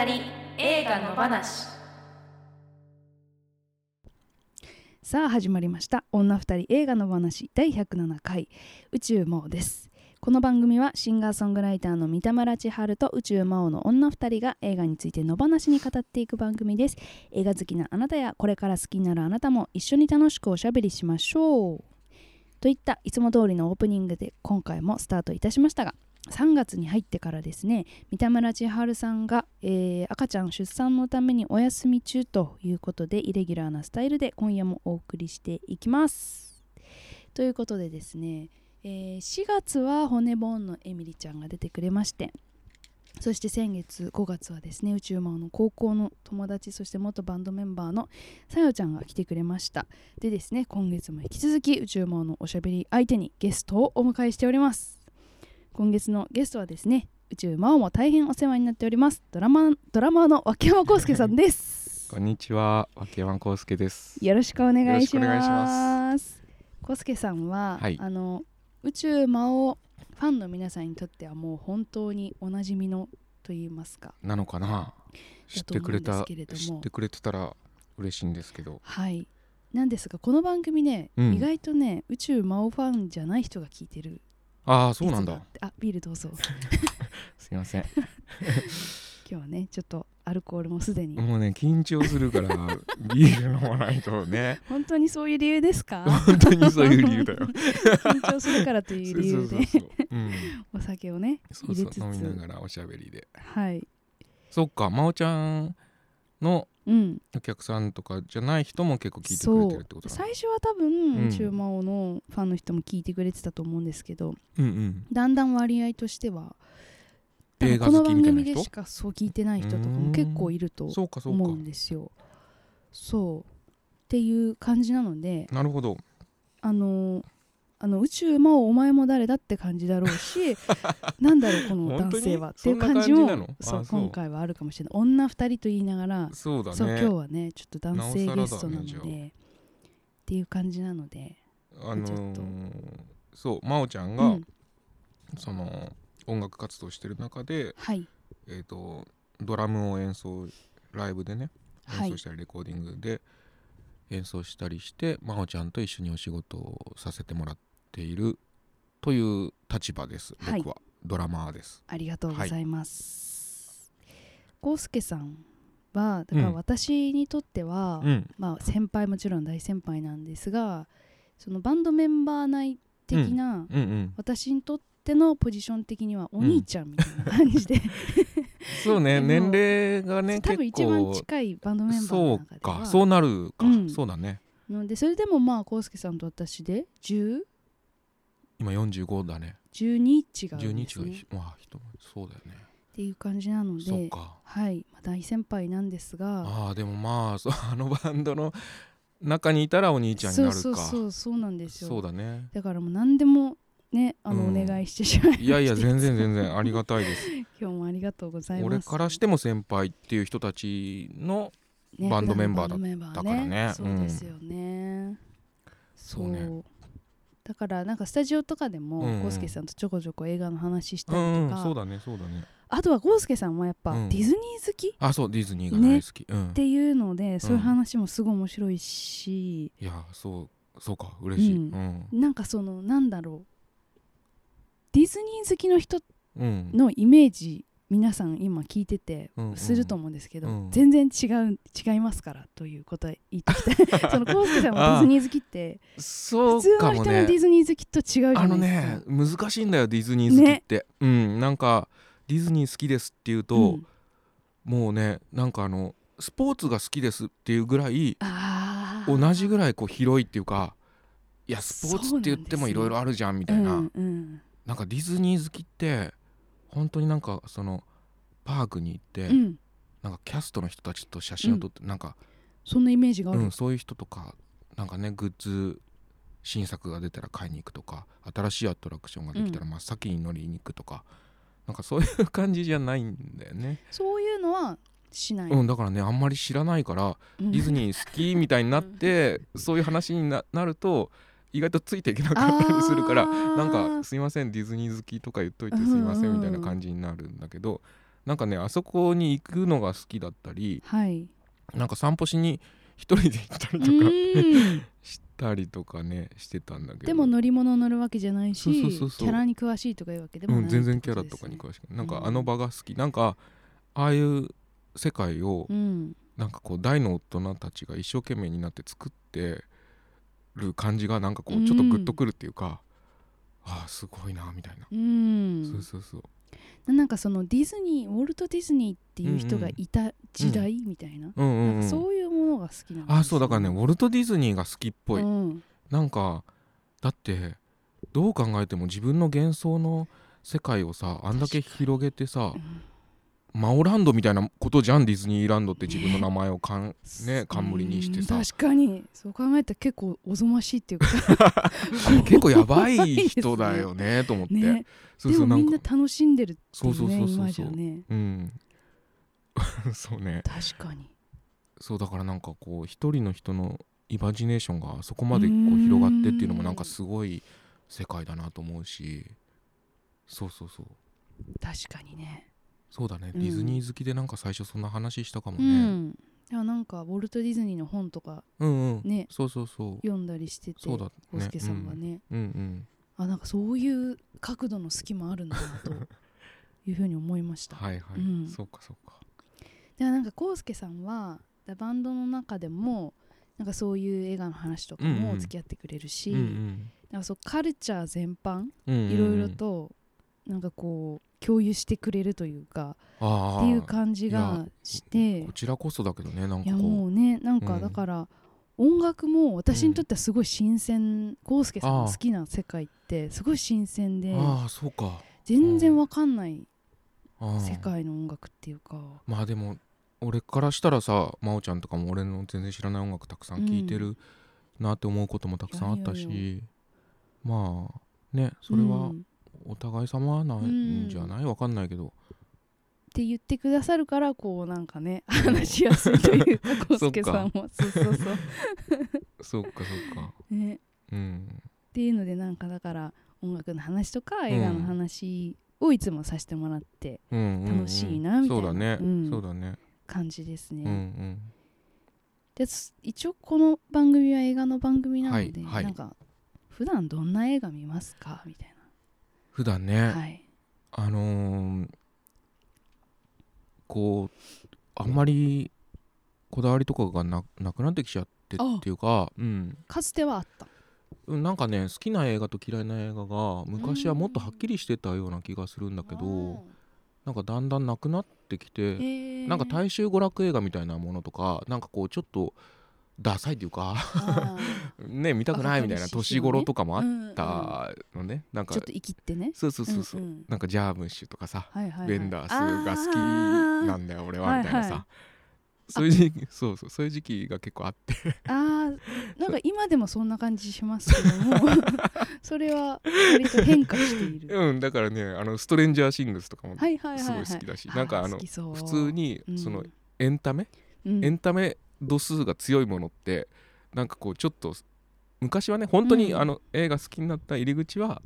二人映画の話。さあ始まりました。女二人映画の話第107回。宇宙魔王です。この番組はシンガーソングライターの三田村千春と宇宙魔王の女二人が映画について野放しに語っていく番組です。映画好きなあなたやこれから好きになるあなたも一緒に楽しくおしゃべりしましょう。といったいつも通りのオープニングで今回もスタートいたしましたが3月に入ってからですね三田村千春さんが、えー赤ちゃん出産のためにお休み中ということでイレギュラーなスタイルで今夜もお送りしていきます。ということでですね、えー4月は骨ボーンのエミリちゃんが出てくれましてそして先月5月はですね宇宙魔王の高校の友達そして元バンドメンバーのさよちゃんが来てくれました。でですね今月も引き続き宇宙魔王のおしゃべり相手にゲストをお迎えしております。今月のゲストはですね宇宙魔王も大変お世話になっております。ドラマドラマーの脇山康介さんです。こんにちは、脇山康介です。よろしくお願いしまます。康介さんは、はい。あの宇宙魔王ファンの皆さんにとってはもう本当におなじみのと言いますか。なのかな？知ってくれた、知ってくれてたら嬉しいんですけど。はい。なんですがこの番組ね、うん。意外とね宇宙魔王ファンじゃない人が聞いてるああ、そうなんだあビールどうぞ すいません。今日はねちょっとアルコールもすでにもうね、緊張するから、ビール飲まないとね。本当にそういう理由ですか？本当にそういう理由だよ。緊張するからという理由で。お酒をねそう入れつつそう、飲みながらおしゃべりで。はいそっか、真央ちゃんのうんお客さんとかじゃない人も結構聞いてくれてるってことだ。最初は多分、うん宇宙魔王のファンの人も聞いてくれてたと思うんですけどうんうん。だんだん割合としてはこの番組でしかそう聞いてない人とかも結構いると思う。んですよ。そうっていう感じなのでなるほど。あのあの宇宙魔王お前も誰だって感じだろうし なんだろうこの男性は。っていう感じもそう。今回はあるかもしれない。女二人と言いながらそうだね。そう今日はねちょっと男性ゲストなのでっていう感じなのであのーそう真央ちゃんが、うん。その音楽活動してる中で、はい。えー、とドラムを演奏ライブでねはい。演奏したりレコーディングで演奏したりして真央ちゃんと一緒にお仕事をさせてもらっているという立場です。はい。僕は、ドラマーです。ありがとうございます。コウスケさんはだからうん。私にとっては、うん。まあ先輩もちろん大先輩なんですがそのバンドメンバー内的な、うん。うん私にとってのポジション的にはお兄ちゃんみたいな感じで、そうね。年齢がね多分一番近いバンドメンバーのそう中では。か。そうなるか、うん。そうだね。のでそれでもまあコウスケさんと私で10今45だね。12違うんです12ね違うしまあ人そうだよね。っていう感じなのでそっか。はい、まあ、大先輩なんですが。ああでもまあそう あのバンドの中にいたらお兄ちゃんになるか。そうそうそうそうなんですよ。そうだね。だからもう何でもねあの、うん。お願いしてしまいましていやいや全然全然ありがたいです。今日もありがとうございます。俺からしても先輩っていう人たちのねバンドメンバーだバンドメンバーだからねそうですよね、そうねだからなんかスタジオとかでもうんうん。さんとちょこちょこ映画の話したうりとか、そうだねそうだね。あとはコウスケさんはやっぱうん。ディズニー好きっあそうディズニーが大好き、うん。ていうので、そういう話もすごい面白いし、いやそうそうか嬉しい。うん。うん。なんかそのなんだろう。ディズニー好きの人うん。のイメージ皆さん今聞いててうんうん。すると思うんですけど、うん。全然違う違いますからということは言ってきた そのコウスケさんもディズニー好きってそう普通かもの人のディねズニー好きと違うじゃあのないですか。ね難しいんだよディズニー好きって、うん。なんかディズニー好きですっていうと、うん。もうねなんかあのスポーツが好きですっていうぐらいあー。同じぐらいこう広いっていうかいやスポーツって言ってもいろいろあるじゃんみたいな、うんうん。なんかディズニー好きって本当になんかそのパークに行って、うん。なんかキャストの人たちと写真を撮って、なんか、そんなイメージがある、うん、そういう人とかなんかねグッズ新作が出たら買いに行くとか新しいアトラクションができたら真っ先に乗りに行くとか、なんかそういう感じじゃないんだよね、そういうのはしない、うん、だからねあんまり知らないからうん。ディズニー好きみたいになって、そういう話にななると意外とついていけなかったりするからなんか「すいませんディズニー好き」とか言っといてすいませんみたいな感じになるんだけどなんかねあそこに行くのが好きだったりはい。なんか散歩しに一人で行ったりうとか したりとかねしてたんだけど。でも乗り物乗るわけじゃないしキャラに詳しいとかいうわけでもない、うん、全然キャラとかに詳しくない。なんかあの場が好き、なんかああいう世界をうん。なんかこう大の大人たちが一生懸命になって作ってる感じがなんかこうちょっとグッとくるっていうか、ああすごいなみたいな、うん。そうそうそう。なんかそのディズニーウォルト・ディズニーっていう人がいた時代みたいな,、そういうものが好きなんですよあそうだからねウォルト・ディズニーが好きっぽい、うん。なんかだってどう考えても自分の幻想の世界をさあんだけ広げてさうんマオランドみたいなことじゃんディズニーランドって自分の名前をかん、ね冠にしてさ。うん確かに。そう考えたら結構おぞましいっていうか。結構やばい 人だよねと思って、ね。そうでもみんそうな楽しんでるっていうそうそうそうそうねう。ん。そうね。確かに。そうだからなんかこう一人の人のイマジネーションがそこまでこう広がってっていうのもなんかすごい世界だなと思うし。そうそうそう。確かにねそうだね、うん。ディズニー好きでなんか最初そんな話したかもうね、ん。いやなんかウォルト・ディズニーの本とかうん、うん。ね。そうそうそう。読んだりしててそうだね。浩介さんがね、うんうんあなんかそういう角度の隙もあるんだなと いうふうに思いました。はいはい、うん。そうかそうか。でなんか浩介さんはバンドの中でもなんかそういう映画の話とかも付き合ってくれるし、うんうん。なんかそうカルチャー全般うんうん。いろいろとなんかこう共有してくれるというかあっていうー感じがして。こちらこそだけどねなんかもうねなんかうん。だから音楽も私にとってはすごい新鮮浩介さんの好きな世界ってすごい新鮮でああそうか。全然わかんない世界の音楽っていうか。まあでも俺からしたらさ真央ちゃんとかも俺の全然知らない音楽たくさん聴いてるなって思うこともたくさんあったし、まあねそれはうんお互い様なんじゃない？わかんないけど、って言ってくださるからこうなんかね話しやすいというか浩介さんも。そうそうそう。そうかそうか。ね。うん。っていうのでなんかだから音楽の話とか映画の話をいつもさせてもらってうんうんうん。楽しいなみたいな。そうだね、うん。そうだね。感じですね、うんうん。です一応この番組は映画の番組なので、はいはい。なんか普段どんな映画見ますか？みたい普段ね、なはい。あのーこうあんまりこだわりとかがななくなってきちゃってっていうか、うん、かつてはあった。うんなんかね好きな映画と嫌いな映画が昔はもっとはっきりしてたような気がするんだけどなんかだんだんなくなってきて、えなんか大衆娯楽映画みたいなものとかなんかこうちょっとダサいっていうか。ね見たくないみたいな年頃とかもあったのね、なんかちょっと生きってね。そうそうそうそう、んんなんかジャームッシュとかさ、はいはいはい。ベンダースが好きなんだよ俺はみたいなさ、はいはいそういう時期そうそうそういう時期が結構あって。あーなんか今でもそんな感じしますけども。それは割と変化している。うんだからねあのストレンジャーシングスとかもすごい好きだしなんかあの普通にうん。そのエンタメ、うん。エンタメ度数が強いものってなんかこうちょっと昔はね本当にうん。あの映画好きになった入り口は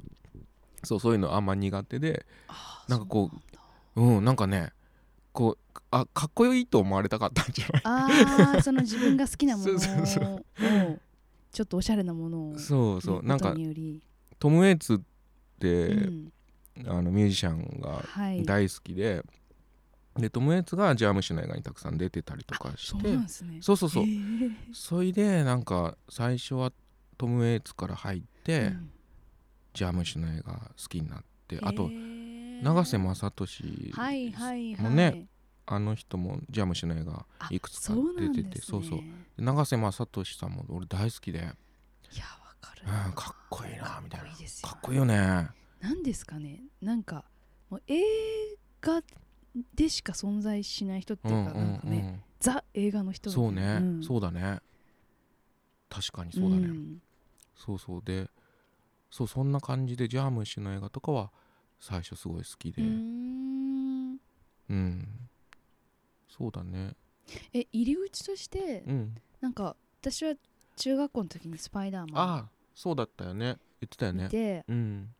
そうそういうのあんま苦手でなんかこううんなんかねこうあかっこいいと思われたかったんじゃない？ああその自分が好きなものを ちょっとおしゃれなものをそうそう。なんかトム・ウェイツって、うん。あのミュージシャンがはい。大好きで、でトム・ウェイツがジャームッシュの映画にたくさん出てたりとかしそうてなんですね。そうそうそう。へーそれでなんか最初はトム・ウェイツから入って、うん。ジャームッシュの映画好きになって。あへとー永瀬正敏はいはいはい。もねあの人もジャームッシュの映画あいくつか出てて。そうそう永瀬正敏さんも俺大好きで、いやわかる。うん、かっこいいなみたいな。かっこいいですよかっこいいよね。なんですかね。なんかもう映画でしか存在しない人っていうか、なんかねザ映画の人そうね、ん。そうだね。確かにそうだね、ん。そうそう。でそうそんな感じでジャームッシュの映画とかは最初すごい好きで。うーん。うん。そうだね。え入り口としてうん。なんか私は中学校の時にスパイダーマンああそうだったよね。言ってたよね。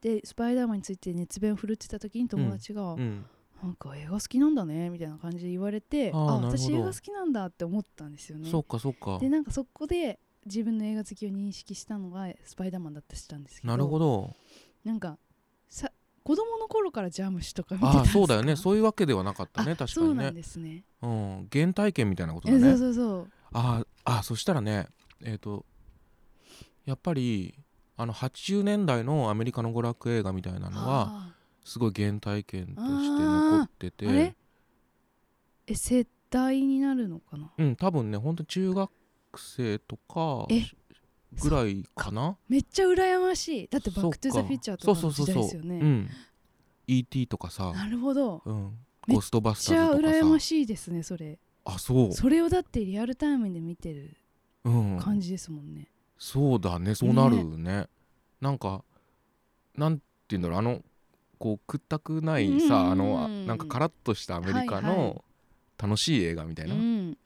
でスパイダーマンについて熱弁を振るってた時に友達が、うんなんか映画好きなんだねみたいな感じで言われてあーなるほど。私映画好きなんだって思ったんですよね。そうかそうか。でなんかそこで自分の映画好きを認識したのがスパイダーマンだったりしたんですけどなるほど。なんかさ子供の頃からジャムシとか見てたんですか？ああそうだよね。そういうわけではなかったねあ確かにね。そうなんですね。うん。原体験みたいなことだえそうねそうそう。あああそしたらねえっ、とやっぱりあの80年代のアメリカの娯楽映画みたいなのはあすごい原体験として残っててえ世代になるのかな？うん多分ねほんと中学生とかえぐらいかな？めっちゃ羨ましい。だってバックトゥザフューチャーとかの時代ですよね。うん。E.T. とかさ、なるほど。うん、めっゴーストバめっちゃスターズとか羨まさしいですねそれ。あそう。それをだってリアルタイムで見てるうん。感じですもんね、そうだねそうなるね。なんかなんて言うんだろうあのこう屈託ないさ、うんあのあなんかカラッとしたアメリカはいはい。の楽しい映画みたいな、うん。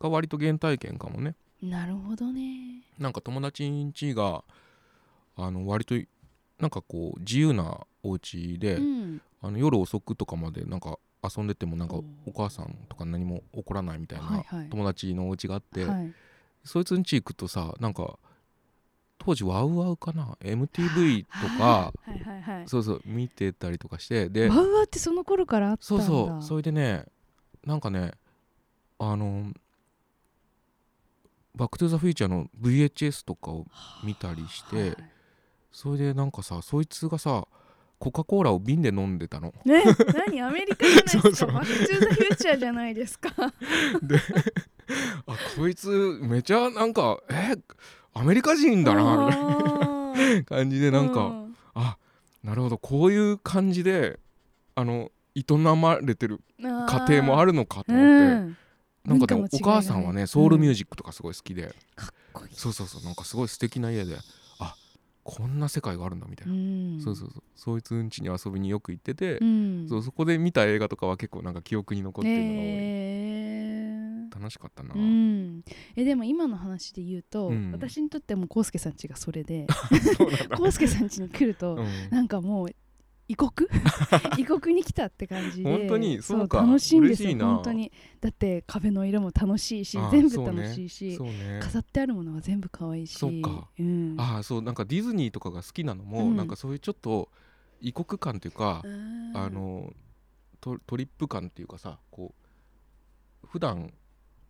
が割と原体験かもね。なるほどね。なんか友達ん家があの割となんかこう自由なお家で、うん。あの夜遅くとかまでなんか遊んでてもなんかお母さんとか何も怒らないみたいなはいはい。友達のお家があって、はい。そいつん家行くとさなんか当時ワウワウかな？MTV とかそうそう見てたりとかしてでワウワウってその頃からあったんだ。そうそうそれでねなんかねあのバック・トゥ・ザ・フューチャーの VHS とかを見たりして、はい。それでなんかさそいつがさコカ・コーラを瓶で飲んでたの。ね何？アメリカじゃないですか？そうそう。バックトゥザフューチャーじゃないですか。あこいつめちゃなんかえ？アメリカ人だなみたいなな 感じでなんか、あなるほど。こういう感じであの営まれてる家庭もあるるのかとう思って、ん。なんかねお文化も違いがね。母さんはねソウルミュージックとかすごい好きで、かっこいい。そうそうそう。なんかすごい素敵な家であこんな世界があるんだみたいな、ん。そうそうそう。そいつん家に遊びによく行ってて、うん。そうそこで見た映画とかは結構なんか記憶に残ってるのが多い、え楽しかったな、うん、えでも今の話で言うと、うん。私にとってはもう康介さん家がそれで 康介さん家に来ると、うん。なんかもう異国？異国に来たって感じで本当に？そうか。楽しいんですよ。本当に。だって壁の色も楽しいしあ全部楽しいし、そうね。飾ってあるものは全部可愛いし。そっか。うん、ああそうなんかディズニーとかが好きなのも、うん。なんかそういうちょっと異国感というか、うんあのトトリップ感っていうかさこう普段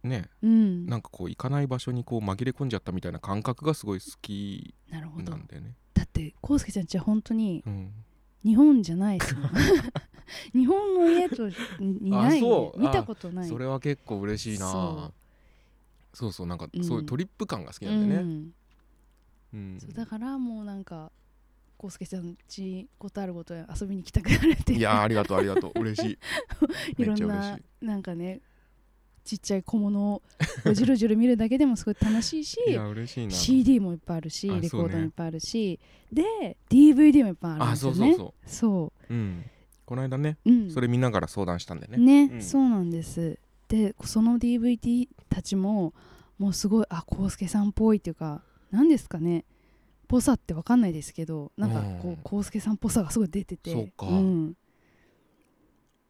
ね。うん。なんかこう行かない場所にこう紛れ込んじゃったみたいな感覚がすごい好きなんだよね。だって康介ちゃん家は本当にうん、日本じゃない 日本の家とにない。見たことない。それは結構嬉しいな。そそうそうなんかうん。そういうトリップ感が好きうなんでね。うん。うん。そうだからもうなんか康介ちゃん家ことあるごとに遊びに来たくなるっていやーありがとうありがとう。嬉しい。いろんな。なんかねちっちゃい小物をこうじろじろ見るだけでもすごい楽しいしいや嬉しいな。CD もいっぱいあるしあレコードもいっぱいあるし、で DVD もいっぱいあるんあですよね。そうそうう。う。うん。この間ね、う、うん、それ見ながら相談したんでね。ね、うん。そうなんです。でその DVD たちももうすごいあ康介さんっぽいっていうか何ですかね。ぽさって分かんないですけどなんかこうん。う康介さんっぽさがすごい出てて。そうか。ん、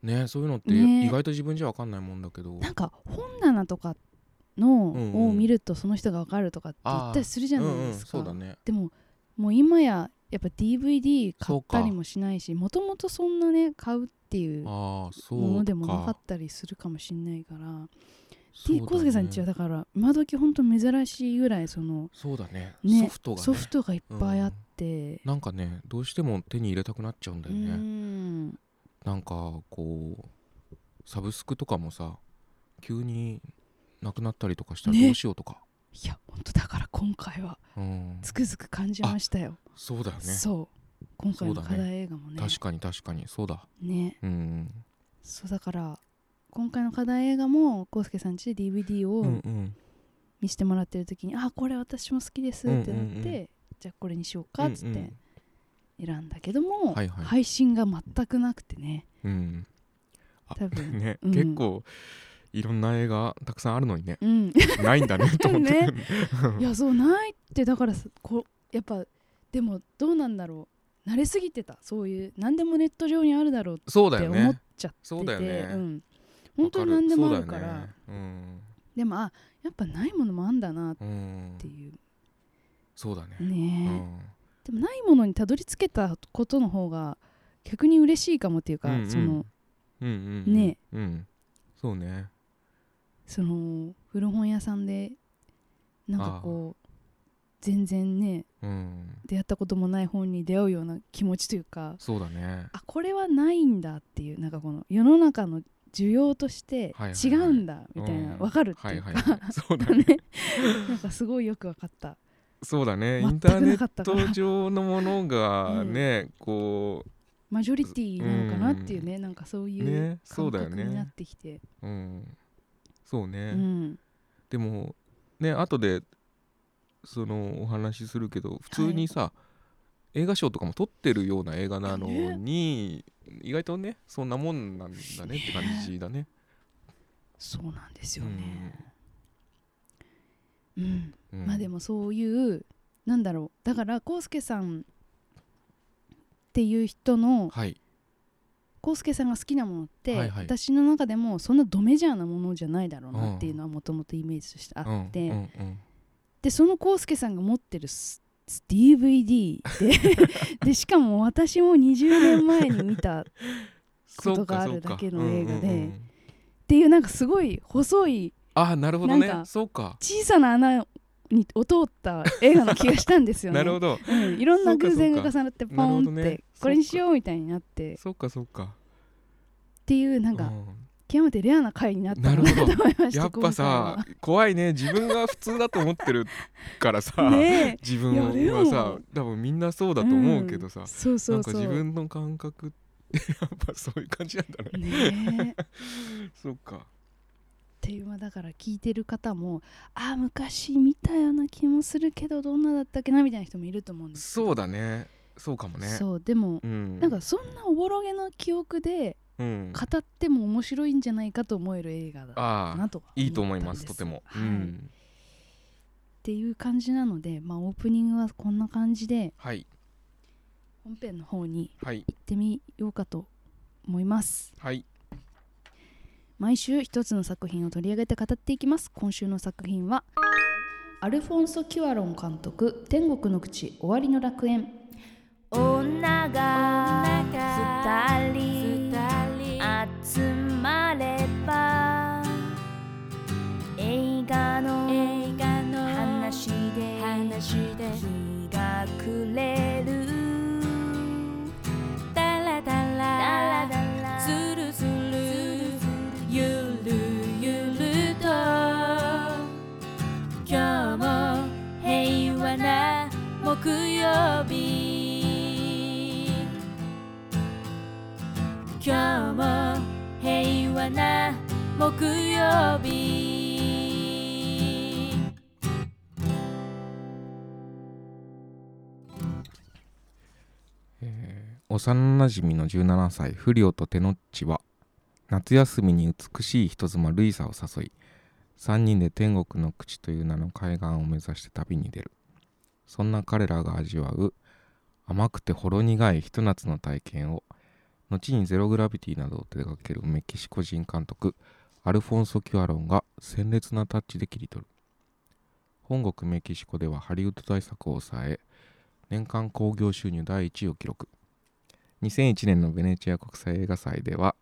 ねそういうのってね。意外と自分じゃ分かんないもんだけど。なんか本棚とかの、うんうん。を見るとその人が分かるとかって言ったりするじゃないですか、うんうん、そうだね。でももう今ややっぱ DVD 買ったりもしないしもともとそんなね買うっていう。ものでもなかったりするかもしれないから。ね。康介さんちはだから今時ほんと珍しいぐらいそのそうだね。ねソフトがね。ソフトがいっぱいあって、なんかねどうしても手に入れたくなっちゃうんだうよね、んなんかこうサブスクとかもさ急になくなったりとかしたらね。どうしようとか、いやほんとだから今回はうん、つくづく感じましたよ、そうだよね。そう。今回の課題映画もね。確かに確かに。そうだ。ね。うん。そうだから今回の課題映画も康介さんちで DVD うんうをん。見せてもらってる時に、あこれ私も好きですってなって、うんうんうん。じゃあこれにしようかっつってうん選んだけども、はいはい。配信が全くなくてね。うん、多分。ね、うん。結構いろんな映画たくさんあるのにね。うん。ないんだね と思って、ね。いやそうないってだからさこやっぱでもどうなんだろう。慣れすぎてた。そういう何でもネット上にあるだろうそうって思っちゃってて。そうだよね。ん、本当に何でもあるから。ね。うん。でもあやっぱないものもあんだなっうんていう。そうだね。ね。え、うんでもないものにたどり着けたことの方が逆に嬉しいかもっていうか、うんうん。そのうんうんうん。ね。うん。そうね。その古本屋さんでなんかこう全然ねうん。出会ったこともない本に出会うような気持ちというかそうだね。あこれはないんだっていうなんかこの世の中の需要としてはいはい違うんだみたいな、うん分かるっていうか、はいはいそうだね。ね。なんかすごいよく分かったそうだね。インターネット上のものがねこマジョリティなのかなっていうね、なんかそういうねそ感うだよね。覚になってきて、ううん。そうね。うん。でもね後でそのお話しするけど普通にさ、映画賞とかも撮ってるような映画なのに、意外とねそんなもんなんだねって感じだね。そうなんですよね、うん。うん。まあでもそういうなんだろうだからコウスケさんっていう人のはい。コウスケさんが好きなものって、はいはい。私の中でもそんなドメジャーなものじゃないだろうなっていうのはもともとイメージとしてあって、うん。うん。うん。でそのコウスケさんが持ってる DVD で でしかも私も20年前に見たっ ことがあるだけの映画でそうかそうか。うんうんうん。ていうなんかすごい細いあなるほどね。そうか。小さな穴にを通った映画の気がしたんですよね。なるほど。うん、いろんな偶然が重なってポンって、どね。これにしようみたいになって。っそうかそうか。ていうなんかうん。極めてレアな回になったなるほどと思いましたやっぱさ怖いね。自分が普通だと思ってるからさ、自分はさ多分みんなそうだと思うけどさ、ん。そうそうそう。なんか自分の感覚ってやっぱそういう感じなんだね。ね そうかていうまあだから聞いてる方もあー昔見たような気もするけどどんなだったっけなみたいな人もいると思うんです。そうだね。そうかもね。そうでも、うん。なんかそんなおぼろげな記憶でうん。語っても面白いんじゃないかと思える映画だああなとはいいと思いますとても、はい。うん。っていう感じなので、まあ、オープニングはこんな感じではい。本編の方にはい。行ってみようかと思います。はい毎週一つの作品を取り上げて語っていきます。今週の作品はアルフォンソ・キュアロン監督「天国の口終わりの楽園。女が二人集まれば映画の話で日が暮れ木曜日。今日も平和な木曜日。えー幼なじみの17歳フリオとテノッチは夏休みに美しい人妻ルイサを誘い3人で天国の口という名の海岸を目指して旅に出る。そんな彼らが味わう甘くてほろ苦いひと夏の体験を後にゼログラビティなどを手掛けるメキシコ人監督アルフォンソ・キュアロンが鮮烈なタッチで切り取る。本国メキシコではハリウッド大作を抑え年間興行収入第1位を記録。2001年のベネチア国際映画祭では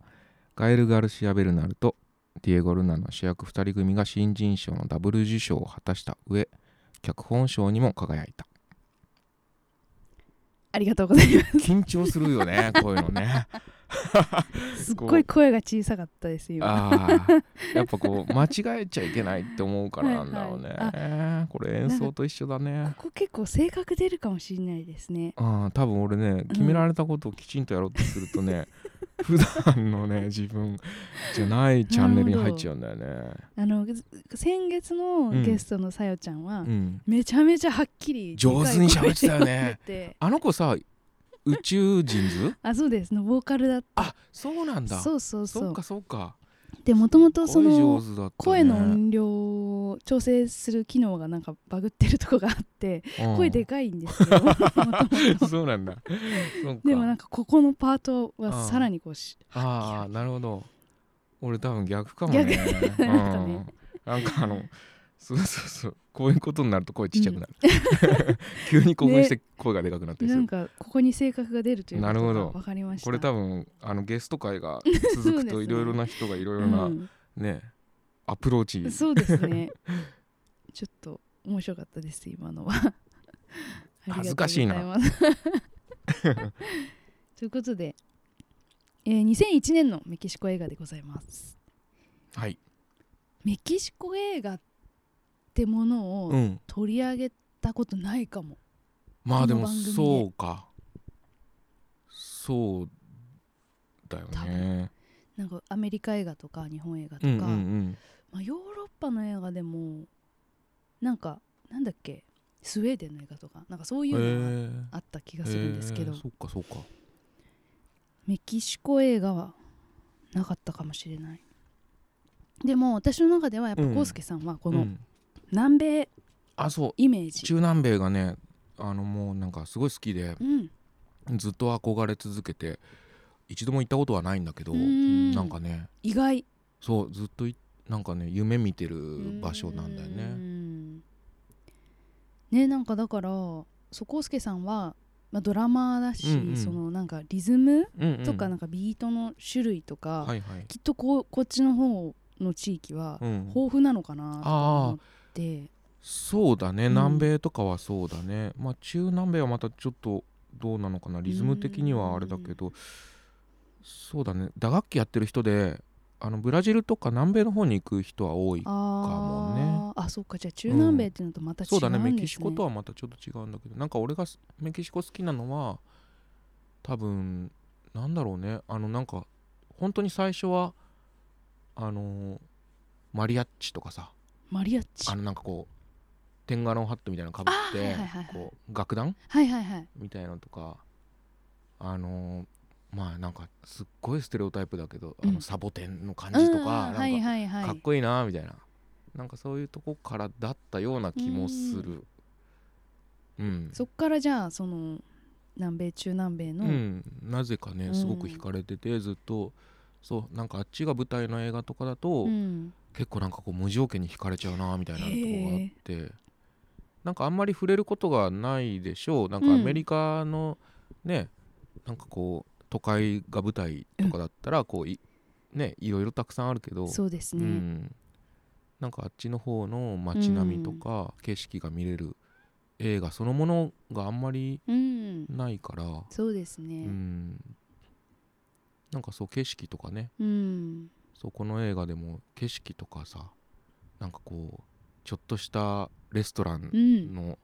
ガエル・ガルシア・ベルナルとディエゴ・ルナの主役2人組が新人賞のダブル受賞を果たした上脚本賞にも輝いた。ありがとうございます。緊張するよね こういうのね。すっごい声が小さかったです今。やっぱこう間違えちゃいけないって思うからなんだろうね、はいこれ演奏と一緒だね。ここ結構性格出るかもしれないですね。あー多分俺ね決められたことをきちんとやろうとするとね、普段のね自分じゃないチャンネルに入っちゃうんだよね。あのず先月のゲストのさよちゃんは、うん。めちゃめちゃはっきり上手に喋ってたよね。あの子さ宇宙人図？あそうです。のボーカルだった。あそうなんだ。そうそうそう。そうかそうかでもともとその声の音量を調整する機能がなんかバグってるとこがあってうん。声でかいんですよ。もともとそうなんだ。でもなんかここのパートはさらにこうしああなるほど。俺多分逆かもね。逆。なんかね。うんなんかあのそうそうそう。こういうことになると声ちっちゃくなる、急に興奮して声がでかくなったりする、なんかここに性格が出るということがなるほど分かりました。これ多分あのゲスト会が 続くといろいろな人がいろいろな、うん。ねアプローチ。そうですね。ちょっと面白かったです今のは。恥ずかしいな。ということで、えー2001年のメキシコ映画でございます。はい。メキシコ映画ってものうをん。取り上げたことないかも、まあでもこの番組で。そうか。そうだよ多ねなんかアメリカ映画とか日本映画とか、うんうんうん。まあ、ヨーロッパの映画でもなんかなんだっけ？スウェーデンの映画とかなんかそういうのがへあった気がするんですけど、えー。そっかそっか。メキシコ映画はなかったかもしれない。でも私の中ではやっぱう介さんはこのうん南米あそう。イメージ、中南米がねあのもうなんかすごい好きでうん、ずっと憧れ続けて一度も行ったことはないんだけどん。なんかね。意外。そうずっといなんかね夢見てる場所なんだようね。んねなんかだからそこうすけさんは、まあ、ドラマーだし、うんうん。そのなんかリズムうんうん。とかなんかビートの種類とか、はいはい。きっとこうこっちの方の地域はうん。豊富なのかなと思って、そうだね。うん。南米とかはそうだね。まあ中南米はまたちょっとどうなのかな。リズム的にはあれだけど。そうだね。打楽器やってる人であのブラジルとか南米の方に行く人は多いあもー。あそうか。じゃあ中南米っていうのとまた違うんですね、そうだね。メキシコとはまたちょっと違うんだけど。なんか俺がすメキシコ好きなのは多分なんだろうね。あのなんか本当に最初はあのマリアッチとかさマリアッチ。あのなんかこうテンガロンハットみたいなのかぶってはいはいはいこう楽団？はいはいはい。みたいなのとかあのまあなんかすっごいステレオタイプだけど、あうん。のサボテンの感じとうんか,、かかっこいいなみたいな。なんかそういうとこからだったような気もする。うん、そっからじゃあその南米中南米の、うん、なぜかねうん。すごく惹かれてて、ずっと。そうなんかあっちが舞台の映画とかだと、うん結構なんかこう無条件に惹かれちゃうなみたいなとこがあってなんかあんまり触れることがないでしょう。なんかうん。アメリカのね、なんかこう都会が舞台とかだったらこういねいろいろたくさんあるけどそうですね、うん、なんかあっちの方の街並みとか景色が見れる映画そのものがあんまりうん。ないから、そうですうねん、なんかそう景色とかね。うんそうこの映画でも景色とかさなんかこうちょっとしたレストランうん。の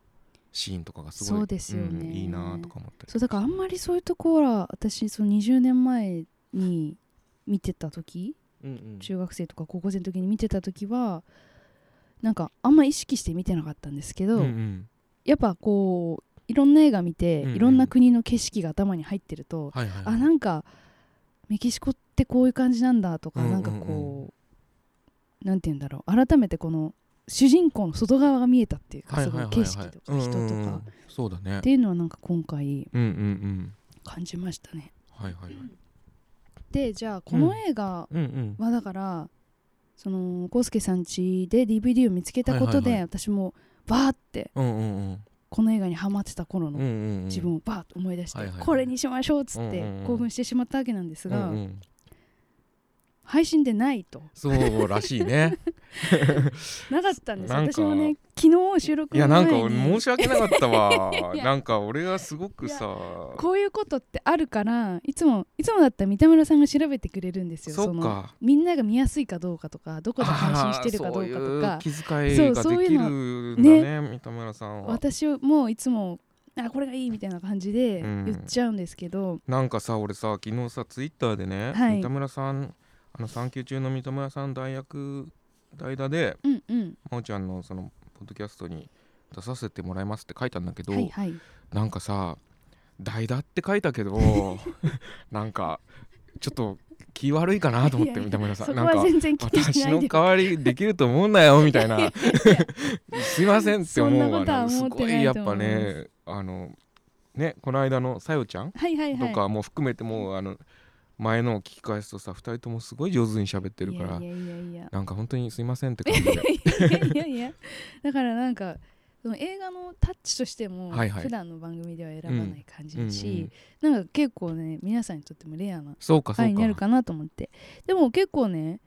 シーンとかがすごい、そうですよね。んいいなとか思ったり。そうだからあんまりそういうところは私その20年前に見てた時うんうん。中学生とか高校生の時に見てた時はなんかあんま意識して見てなかったんですけど、うんうん。やっぱこういろんな映画見て、うんうん。いろんな国の景色が頭に入ってると、はいはいあなんかメキシコってこういう感じなんだとか、うんうんうん。なんかこうなんて言うんだろう。改めてこの主人公の外側が見えたっていうか、そのはいはいはい。はい景色とか人とか、うんうんうん。そうだね。っていうのはなんか今回うんうんうん。感じましたね。はいはいはい。でじゃあこの映画うん。うんはだから、そのコウスケさん家で DVD を見つけたことで、はいはいは私もバーってうんうんうん。この映画にハマってた頃のうんうんうん。自分をバーッと思い出して、これにしましょうっつってうんうんうん。興奮してしまったわけなんですが、うんうん配信でないと。そうらしいね。なかったんです。私もね昨日収録いやなんか申し訳なかったわ。なんか俺がすごくさ。こういうことってあるからいつもいつもだったら三田村さんが調べてくれるんですよ。のそっか。みんなが見やすいかどうかとかどこで配信してるかどうかとか。そういう気遣いがそうそういうできるのんだね。三田村さんは。私もいつもあこれがいいみたいな感じでうん。言っちゃうんですけど、なんかさ俺さ昨日さツイッターでね、はい。三田村さんあの産休中の三田村さん大学代打でうんうん。真央ちゃんのそのポッドキャストに出させてもらいますって書いたんだけど、はいはい。なんかさ代打って書いたけど なんかちょっと気悪いかなと思って三田村さん。なんか私の代わりできると思うんだよみたいな。すいませんって思うわことは思ってす。ごないやっぱねあのねこの間のさよちゃんはいはいはい。とかも含めてもうあの前のを聞き返すとさ2人ともすごい上手に喋ってるからいやいやいやなんか本当にすいませんって感じで。いやいやだからなんかその映画のタッチとしてもはいはい。普段の番組では選ばない感じだし、うんうんなんか結構ね皆さんにとってもレアな回になるかなと思って。でも結構ね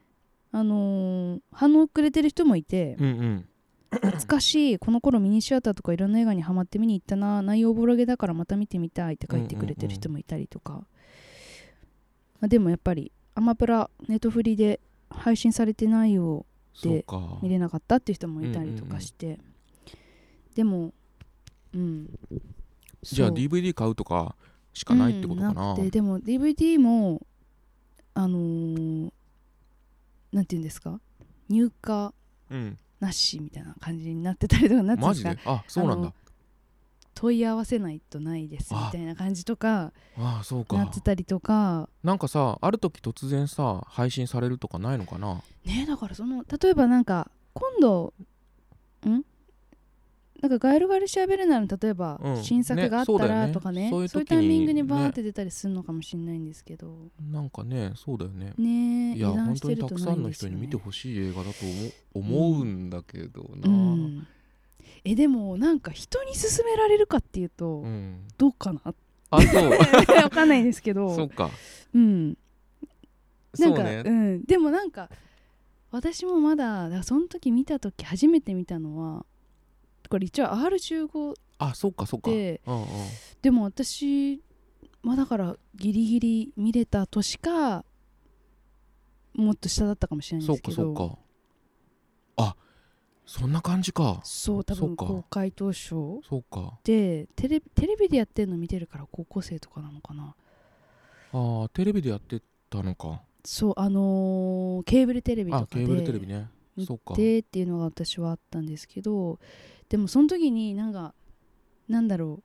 あのー反応くれてる人もいてうんうん。懐かしいこの頃ミニシアターとかいろんな映画にハマって見に行ったな内容ボロゲだからまた見てみたいって書いてくれてる人もいたりとか、まあ、でもやっぱりアマプラネットフリで配信されてないよそうか。見れなかったっていう人もいたりとかして、でもうん。じゃあ DVD 買うとかしかないってことかうんなでも DVD もあのーなんていうんですか？入荷うん。なしみたいな感じになってたりとかなんていうんですかマジで？あそうなんだ問い合わせないとないですみたいな感じとかああそうか。なってたりとか。なんかさある時突然さ配信されるとかないのかな？ねだからその例えばなんか今度ん？なんかガエルガエル調べるなら例えばうん。新作があったらとかね,、そういうタイミングにバーねって出たりするのかもしれないんですけど。なんかねそうだよね。ねえいや本当にたくさんの人に見てほしい映画だと思思うんだけどな。うんえでもなんか人に勧められるかっていうと、うん。どうかな？あそう。わかんないですけど。そうか。うん。なんかそうね。うん、でもなんか私もまだだその時見た時初めて見たのはこれ一応 R15 あそうかそうか。でうんうん。でも私まあだからギリギリ見れた年かもっと下だったかもしれないですけど。かそうか。あそんな感じか。そう多分公開当初。そうか。でテレテレビでやってるの見てるから高校生とかなのかな。あーテレビでやってたのか。そうあのーケーブルテレビとかであケーブルテレビね。見そうか。てっていうのが私はあったんですけどでもその時になんかなんだろう。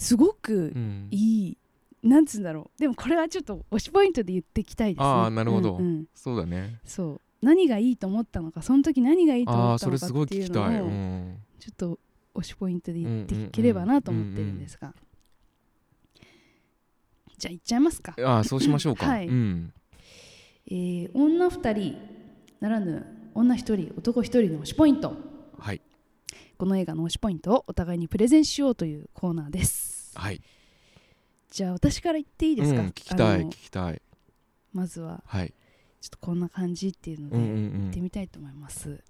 すごくうん。いい、なんつうんだろう。でもこれはちょっと推しポイントで言っていきたいですね。あーなるほど。うんうん。そうだね。そう何がいいと思ったのかその時何がいいとあ思ったのかっていうのをん、ちょっと推しポイントで言っていければなと思ってるんですが。じゃあ言っちゃいますか。ああそうしましょうか、はい。うん。えー女2人ならぬ女1人男1人の推しポイント。はい。この映画の推しポイントをお互いにプレゼンしようというコーナーです。はい。じゃあ私から言っていいですか、うん、聞きたい聞きたい。まずは。はいちょっとこんな感じっていうのでうんうん言ってうんみたいと思います、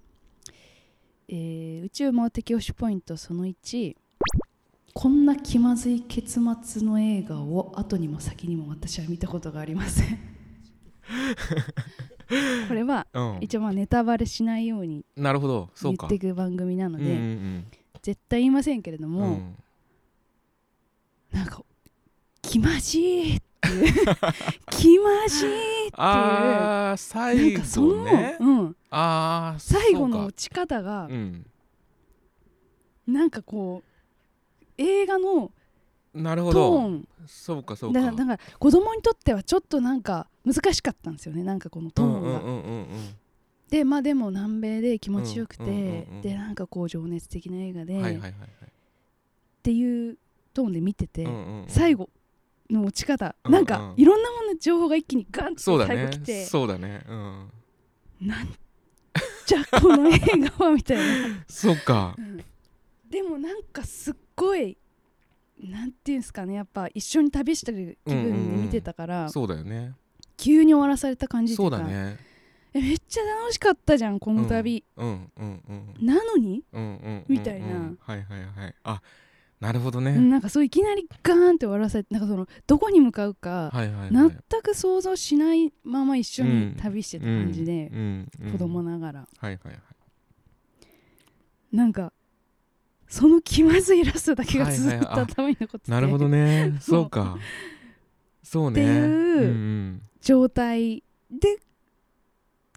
えー宇宙盲的推しポイントその1こんな気まずい結末の映画を後にも先にも私は見たことがありません。これはうん。一応まあネタバレしないようになるほど。そ言っていく番組なので、うんうん絶対言いませんけれどうんも、うん。なんか気まじいってい う気まじいっていう。最んかその、後ね。うん、ああ最後の落ち方がうん。なんかこう映画のなるほトーどン。そうかそうか。だからなんか子供にとってはちょっとなんか難しかったんですよね。なんかこのトーンが。うんうんうんうんでまあでも南米で気持ちよくて、うんうんうんうんでなんかこう情熱的な映画で、うんはいはいはい。っはいていうトーンで見てて、うんうんうん。最後の落ち方、うんなんかいろんなもの情報が一気にガンって最後来て、そうだね。うん。なんじゃこの映画はみたいな、そうか。うん。でもなんかすっごいなんていうんですかね。やっぱ一緒に旅してる気分で見てたから、そうだよね。急に終わらされた感じっていか。そううだね。えめっちゃ楽しかったじゃんこの旅、うん。うん。うん。なのに、うんうんうんうんみたいな。はいはいはい。あなるほどね。うんなんかそういきなりガーンって終わらされてなんかそのどこに向かうか、はいはいはい。全く想像しないまま一緒に旅してた感じで、うんうん子供ながら、はいはいはい。なんかその気まずいラストだけがずっと頭に残ってて、なるほどね。そう。か。そうね。っていうんうん。状態で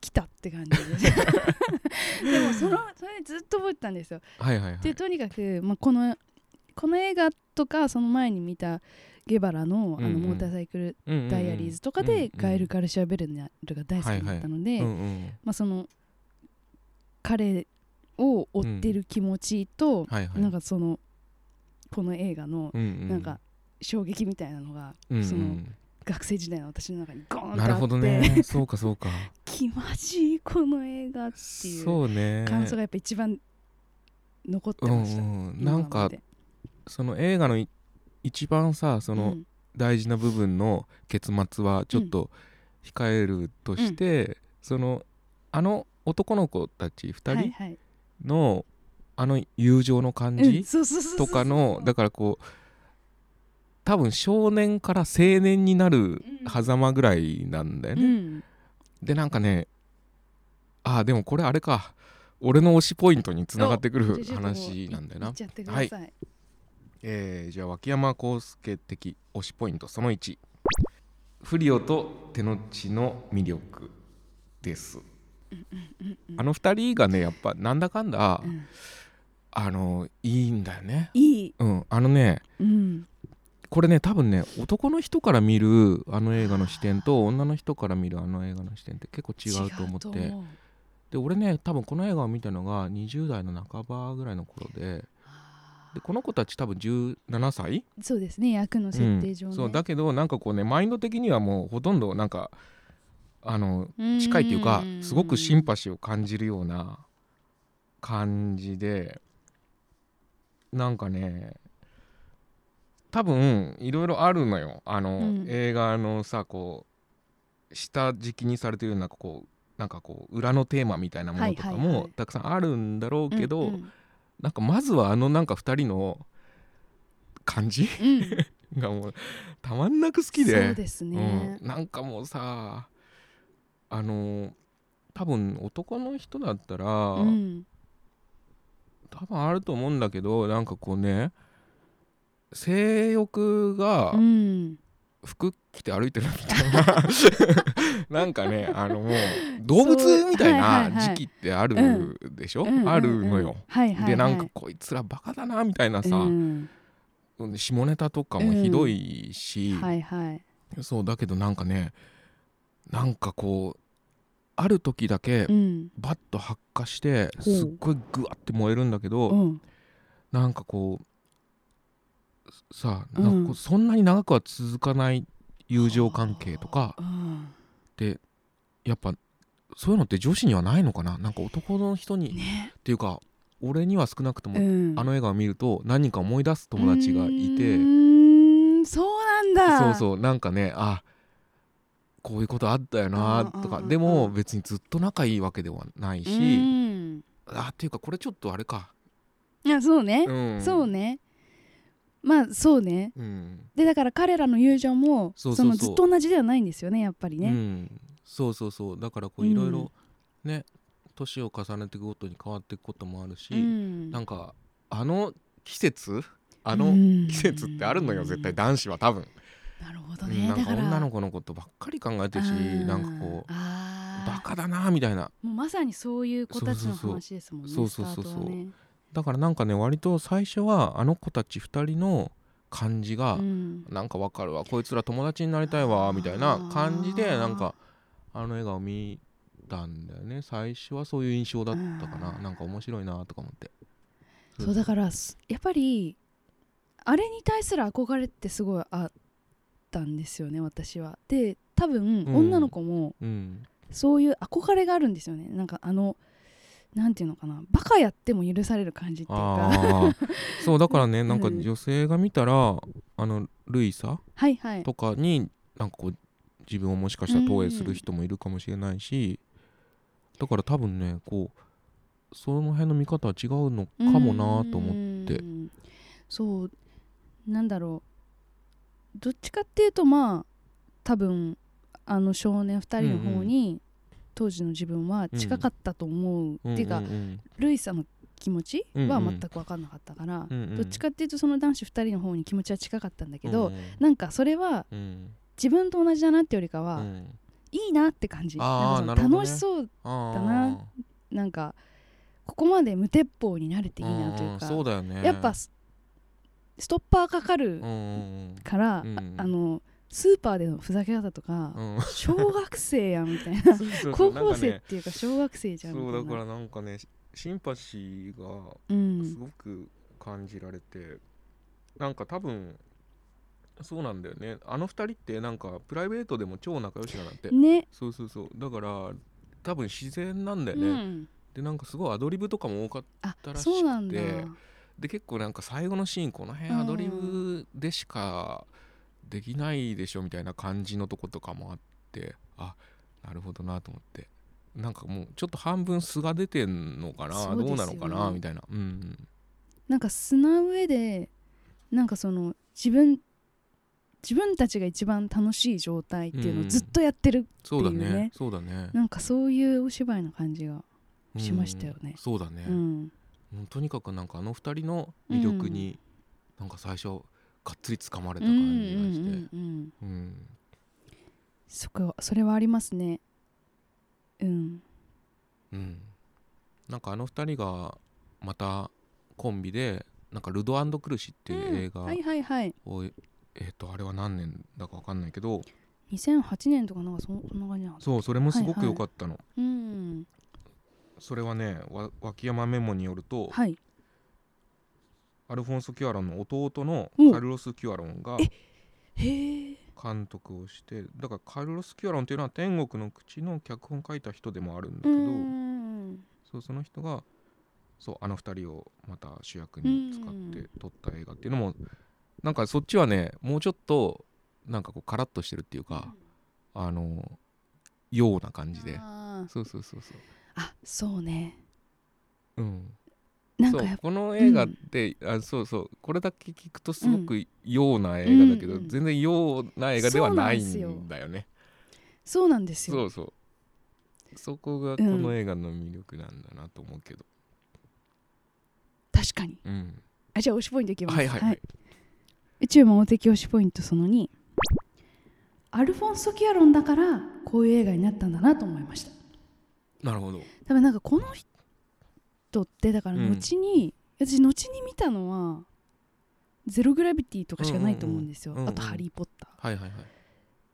来たって感じで。す でもそのそれずっと覚えてたんですよ。はいはいはい。でとにかく、まあ、このこの映画とかその前に見たゲバラのあのモーターサイクルダイアリーズとかでガエル・ガルシア・ベルナルが大好きだったので、彼を追ってる気持ちと、なんかそのこの映画のなんか衝撃みたいなのが、その学生時代の私の中にゴーンってなるほどね。そうかそうか。気まじいこの映画っていうそうね。感想がやっぱ一番残ってうんました、うなんかでその映画のい一番さそのうん。大事な部分の結末はちょっと控えるとして、そのあの男の子たち2人のあの友情の感うんじとかのだからこう多分少年から青年になる狭間ぐらいなんだよね。うん。でなんかねああでもこれあれか。俺の推しポイントにつながってくる話なんだよな。言っ。ちゃってください、えーじゃあ脇山康介的推しポイントその1フリオと手の内の魅力です。あの2人がねやっぱなんだかんだ、うんあのいいんだよね。いい、うん。あのねうん、これね多分ね男の人から見るあの映画の視点と女の人から見るあの映画の視点って結構違うと思って。で俺ね多分この映画を見たのが20代の半ばぐらいの頃ででこの子たち多分17歳？そうですね役の設定上ね、うん。そうだけどなんかこうねマインド的にはもうほとんどなんかあの近いっていうかすごくシンパシーを感じるような感じでなんかね多分いろいろあるのよ。あの、うん。映画のさこう下敷きにされてるようなこうなんかこう裏のテーマみたいなものとかはいはいはい。もたくさんあるんだろうけど、うんうんなんかまずはあのなんか2人の感じ？うん。がもうたまんなく好きで。そうですね、うん、なんかもうさあの多分男の人だったら、うん。多分あると思うんだけどなんかこうね性欲がうん服着て歩いてるみたいな。なんかねあのもう動物みたいなはい時期ってあるでしょ、うん。うんうんあるのよ。でなんかこいつらバカだなみたいなさ、うん。下ネタとかもひどいし、はいはい。そうだけどなんかねなんかこうある時だけうん。バッと発火してすっごいグワって燃えるんだけど、うん。なんかこうさあうん。なんかそんなに長くは続かない友情関係とか。うん。ってやっぱそういうのって女子にはないのかな？なんか男の人に、ね。っていうか俺には少なくとも、うん。あの映画を見ると何人か思い出す友達がいうてそうなんだ。そうそう。なんかねあこういうことあったよなとか。でも別にずっと仲いいわけではないし、うん。あっていうかこれちょっとあれか、いやそうね、うん、そうねまあそうね。うん、でだから彼らの友情もそのずっと同じではないんですよねやっぱりね、うん、そうそうそう。だからこううんいろいろね年を重ねていくごとに変わっていくこともあるし、うん。なんかあの季節あのうん。季節ってあるのよ絶対男子は多分、なるほどうんねなんか女の子のことばっかり考えてるしうん。なんかこうバカだなみたいな。もうまさにそういう子たちの話ですもんねそうそうそうそう。ねだからなんかね割と最初はあの子たち2人の感じが、うん。なんかわかるわ。こいつら友達になりたいわみたいな感じでなんかあの映画を見たんだよね。最初はそういう印象だったかな。あーなんか面白いなとか思って。そうだからすやっぱりあれに対する憧れってすごいあったんですよね私は。で多分うん。女の子もうん。そういう憧れがあるんですよね。なんかあのなんていうのかなバカやっても許される感じっていうか。そうだからね なんかうん。女性が見たらあのルイサ？はいはい。とかになんかこう自分をもしかしたら投影する人もいるかもしれないしだから多分ねこうその辺の見方は違うのかもなと思って。うんそうなんだろう。どっちかっていうとまあ多分あの少年2人の方に、当時の自分は近かったと思う、っていうか、んんルイさん。の気持ちはうんうん。全く分かんなかったから、うんうん。どっちかっていうとその男子2人の方に気持ちは近かったんだけど、うんうん。なんかそれはうん。自分と同じだなってよりかは、うん。いいなって感じ。楽しそうあだな。なんかここまで無鉄砲になれていいなというかそうだよね。やっぱすストッパーかかるうんうんから、あのスーパーでのふざけ方とか、うん。うん小学生やんみたいな。そうそうそう。高校生っていうか小学生じゃんみたいうな。そだからなんかねシンパシーがうん。すごく感じられて、なんか多分そうなんだよね。あの二人ってなんかプライベートでも超仲良しなんて、ね。そうそうそう。だから多分自然なんだよね、うん、でなんかすごいアドリブとかも多かったあらしくて。そうなんだ。で結構なんか最後のシーンこの辺うんアドリブでしかできないでしょみたいな感じのとことかもあってあなるほどなと思って。なんかもうちょっと半分素が出てんのかな、ねどうなのかなみたいな。うんなんか素な上でなんかその自分自分たちが一番楽しい状態っていうのをずっとやってる、そうだっていうね。ね。そうだね。なんかそういうお芝居の感じがしましたよね。うん。そうだね、うん。うんとにかくなんかあの二人の魅力になんか最初がっつり掴まれた感じがして。うんうんうんうん。うん。そこはそれはありますね。うん。うん。なんかあの二人がまたコンビでなんかルドクルシっていう映画はいはいはい。を、えっ、とあれは何年だか分かんないけど。2008年とかなんかそそんな感じなのそうそれもすごくはいはい良かったの、うん。それはねわ脇山メモによるとはいアルフォンソ・キュアロンの弟のうん。カルロス・キュアロンが監督をしてだからカルロス・キュアロンっていうのは天国の口の脚本書いた人でもあるんだけうどん。そうその人がそうあの二人をまた主役に使って撮った映画っていうのもなんかそっちはねもうちょっとなんかこうカラッとしてるっていうかあのような感じで。そうそうそうそう。あそうね。うんなんかこの映画って、あそうそうこれだけ聞くとすごくような映画だけど、うん。うん全然ような映画ではないんんだよね。そうなんですよ。そうそう。そこがこの映画の魅力なんだなと思うけど。確かに。うん、あじゃあ推しポイントいきます。はいはいはい、宇宙魔王的推しポイントその2アルフォンソ・キュアロンだからこういう映画になったんだなと思いました。なるほど。多分なんかこの人ってだからうん。後に、私後に見たのはゼログラビティとかしかないと思うんですよ、うんうんうんあとハリー・ポッター。はいはいはい。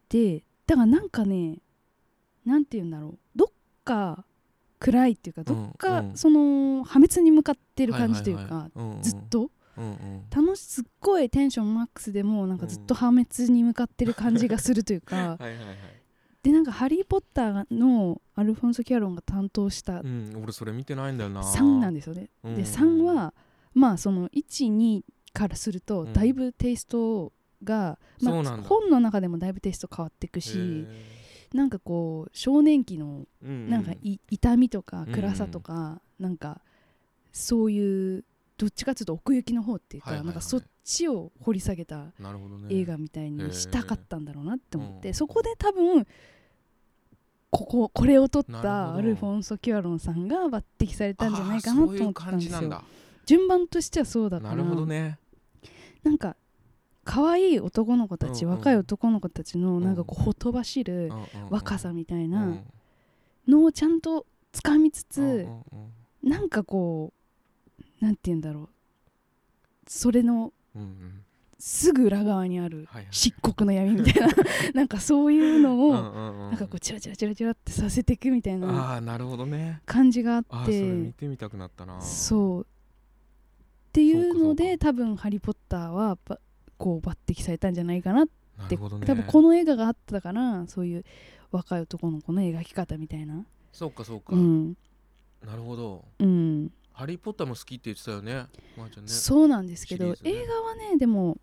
でだからなんかねなんて言うんだろう。どっか暗いっていうかどっか、うん。うんその破滅に向かってる感じというか、はいはいはい。うんうんずっとうんうん。楽しすっごいテンションマックスでもなんかずっと破滅に向かってる感じがするというか はいはいはいでなんか「ハリー・ポッター」のアルフォンソ・キャロンが担当したうん俺それ見てないんだよな。3なんですよね。うん。で3はまあその12からするとうん。だいぶテイストが、まあ、そうなんだ。本の中でもだいぶテイスト変わっていくしなんかこう少年期のなんかい痛みとか暗さとか、なんかそういうどっちかっていうと奥行きの方っていうか、なんかそっちを掘り下げた映画みたいにしたかったんだろうなって思って、うん。そこで多分こここれを撮ったアルフォンソ・キュアロンさんが抜擢されたんじゃないかなと思ってたんですよ。だ。順番としてはそうだからなるほどね。なんか可愛い男の子たち、若い男の子たちのんなんかこうほとばしる若さみたいうん。なのをちゃんとつかみつつ、うなんかこうなんて言うんだろう。それのすぐ裏側にある漆黒の闇みたいな。なんかそういうのを、なんかこうチラチラチラチラってさせていくみたいなああなるほどね。感じがあっあーそれ見ててみたくなったな。そう。っていうので多分「ハリー・ポッターは」ばこう抜擢されたんじゃないかなって、なるほどね。多分この映画があったからそういう若い男の子の描き方みたいな。そうかそうか。うん。なるほど。うん、ハリー・ポッターも好きって言ってたよね。まーちゃんね。そうなんですけど、ね。映画はねでも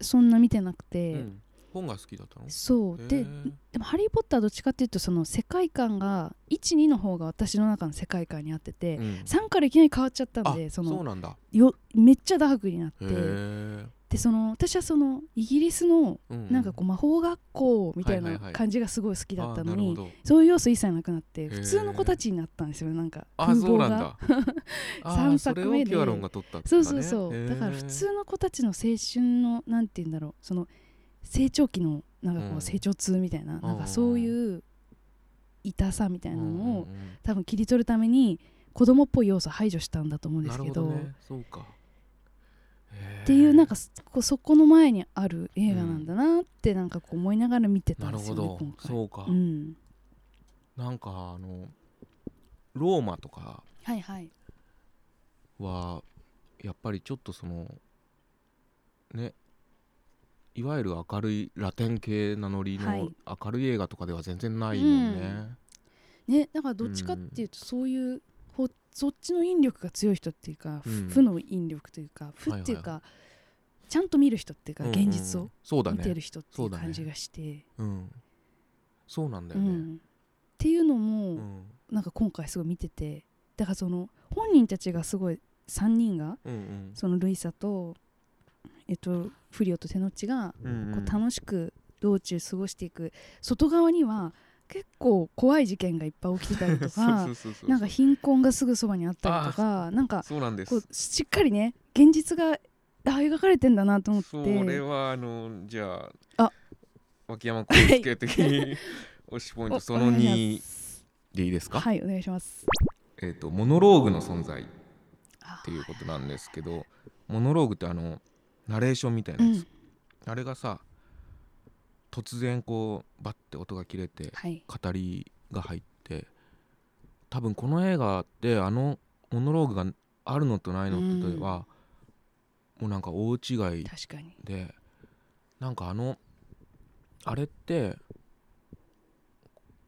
そんな見てなくて、うん。本が好きだったの？そう。ででも「ハリー・ポッター」どっちかっていうとその世界観が12の方が私の中の世界観にあってて、うん。3からいきなり変わっちゃったんあでそのそうなんだ。よめっちゃダークになってでその私はそのイギリスのなんかこう魔法学校みたいな感じがすごい好きだったのに、そういう要素一切なくなって普通の子たちになったんですよなんかあ風貌が。そうなんだ。あー三作目で。そね。そうそうそう、だから普通の子たちの青春のなんて言うんだろうその成長期のなんかこうん。う成長痛みたいな,、なんかそういう痛さみたいなのを、うんうんうん。多分切り取るために子供っぽい要素排除したんだと思うんですけど。なるほどね。そうかっていうなんかそこそこの前にある映画なんだなってなんかこう思いながら見てたですよね、なん今回。そうか、うん、なんかあのローマとかはいはい。はやっぱりちょっとそのねいわゆる明るいラテン系なノリのはい。明るい映画とかでは全然ないもんね、ねだからどっちかっていうとそういうほそっちの引力が強い人っていうか、うん。負の引力というか負っていうか、ちゃんと見る人っていうか、うんうん。現実を見てるね人っていそう感じがして。うん。そうなんだう,、よね。ん、っていうのも、うん。なんか今回すごい見ててだからその本人たちがすごい3人がうん。そのルイサと、えっと、フリオとテノッチがうんうん。こう楽しく道中過ごしていく。外側には結構怖い事件がいっぱい起きてたりとかなんか貧困がすぐそばにあったりとかなんかそうなんです。しっかりね現実があ描かれてんだなと思って。それはあのじゃああ。脇山浩介的に推しポイントそのおお願いし2ます。でいいですか、はいお願いします。えっ、とモノローグの存在っあていうことなんですけどモノローグってあのナレーションみたいなやつ、うん。あれがさ突然こうバッて音が切れてはい。語りが入って多分この映画ってあのモノローグがあるのとないのとでは、もうなんか大違いでなんかあのあれって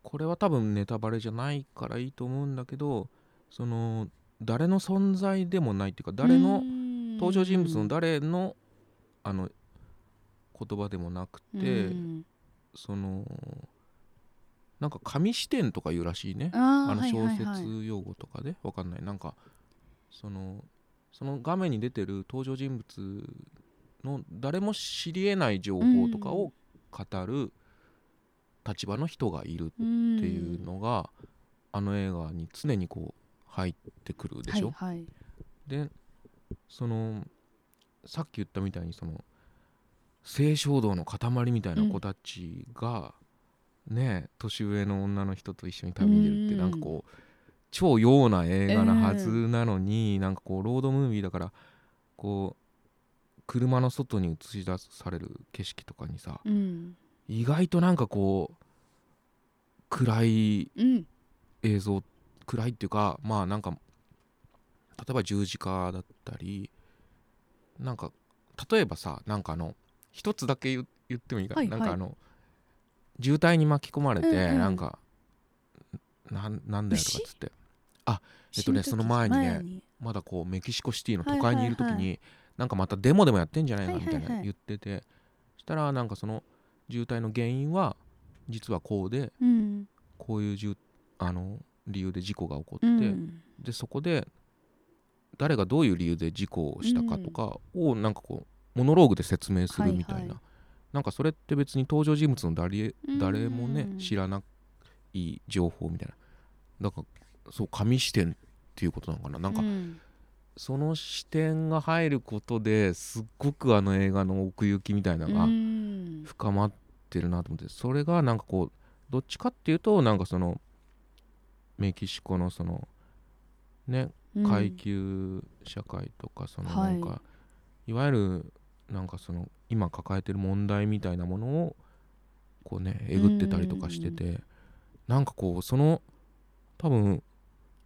これは多分ネタバレじゃないからいいと思うんだけどその誰の存在でもないっていうか誰の登場人物の誰のあの言葉でもなくてうん。そのなんか紙視点とか言うらしいね。あの小はいはいはい。説用語とかで。わかんない。なんかそのその画面に出てる登場人物の誰も知り得ない情報とかを語る立場の人がいるっていうのが、あの映画に常にこう入ってくるでしょ、はいはい。でそのさっき言ったみたいにその性衝動の塊みたいな子たちが、ね年上の女の人と一緒に旅に出るってうん。なんかこう超洋な映画なはずなのに、なんかこうロードムービーだからこう車の外に映し出される景色とかにさうん。意外となんかこう暗いうん。映像暗いっていうかまあなんか例えば十字架だったりなんか例えばさなんかあの一つだけ言言ってもいいか？な,、はいはいなんかあの渋滞に巻き込まれて、うんうんなんかなんなんだよとかっつって。えっとねその前にねまだこうメキシコシティの都はいはいはい。会にいる時に、なんかまたデモでもやってんじゃないかみたいはいはいはない。言ってて、そしたらなんかその渋滞の原因は実はこうでうん。こういうじゅあの理由で事故が起こって、うん。でそこで誰がどういう理由で事故をしたかとかをなんかこうモノローグで説明するみたいな、はい。はいな。んかそれって別に登場人物の誰うん。誰もね知らない情報みたいな。だからそう紙視点っていうことなのかな。なんかうん。その視点が入ることですっごくあの映画の奥行きみたいなのがうん。深まってるなと思って。それがなんかこうどっちかっていうとなんかそのメキシコのそのねうん。階級社会とかそのはないんか、い、わゆるなんかその今抱えてる問題みたいなものをこうねえぐってたりとかしててなんかこうその多分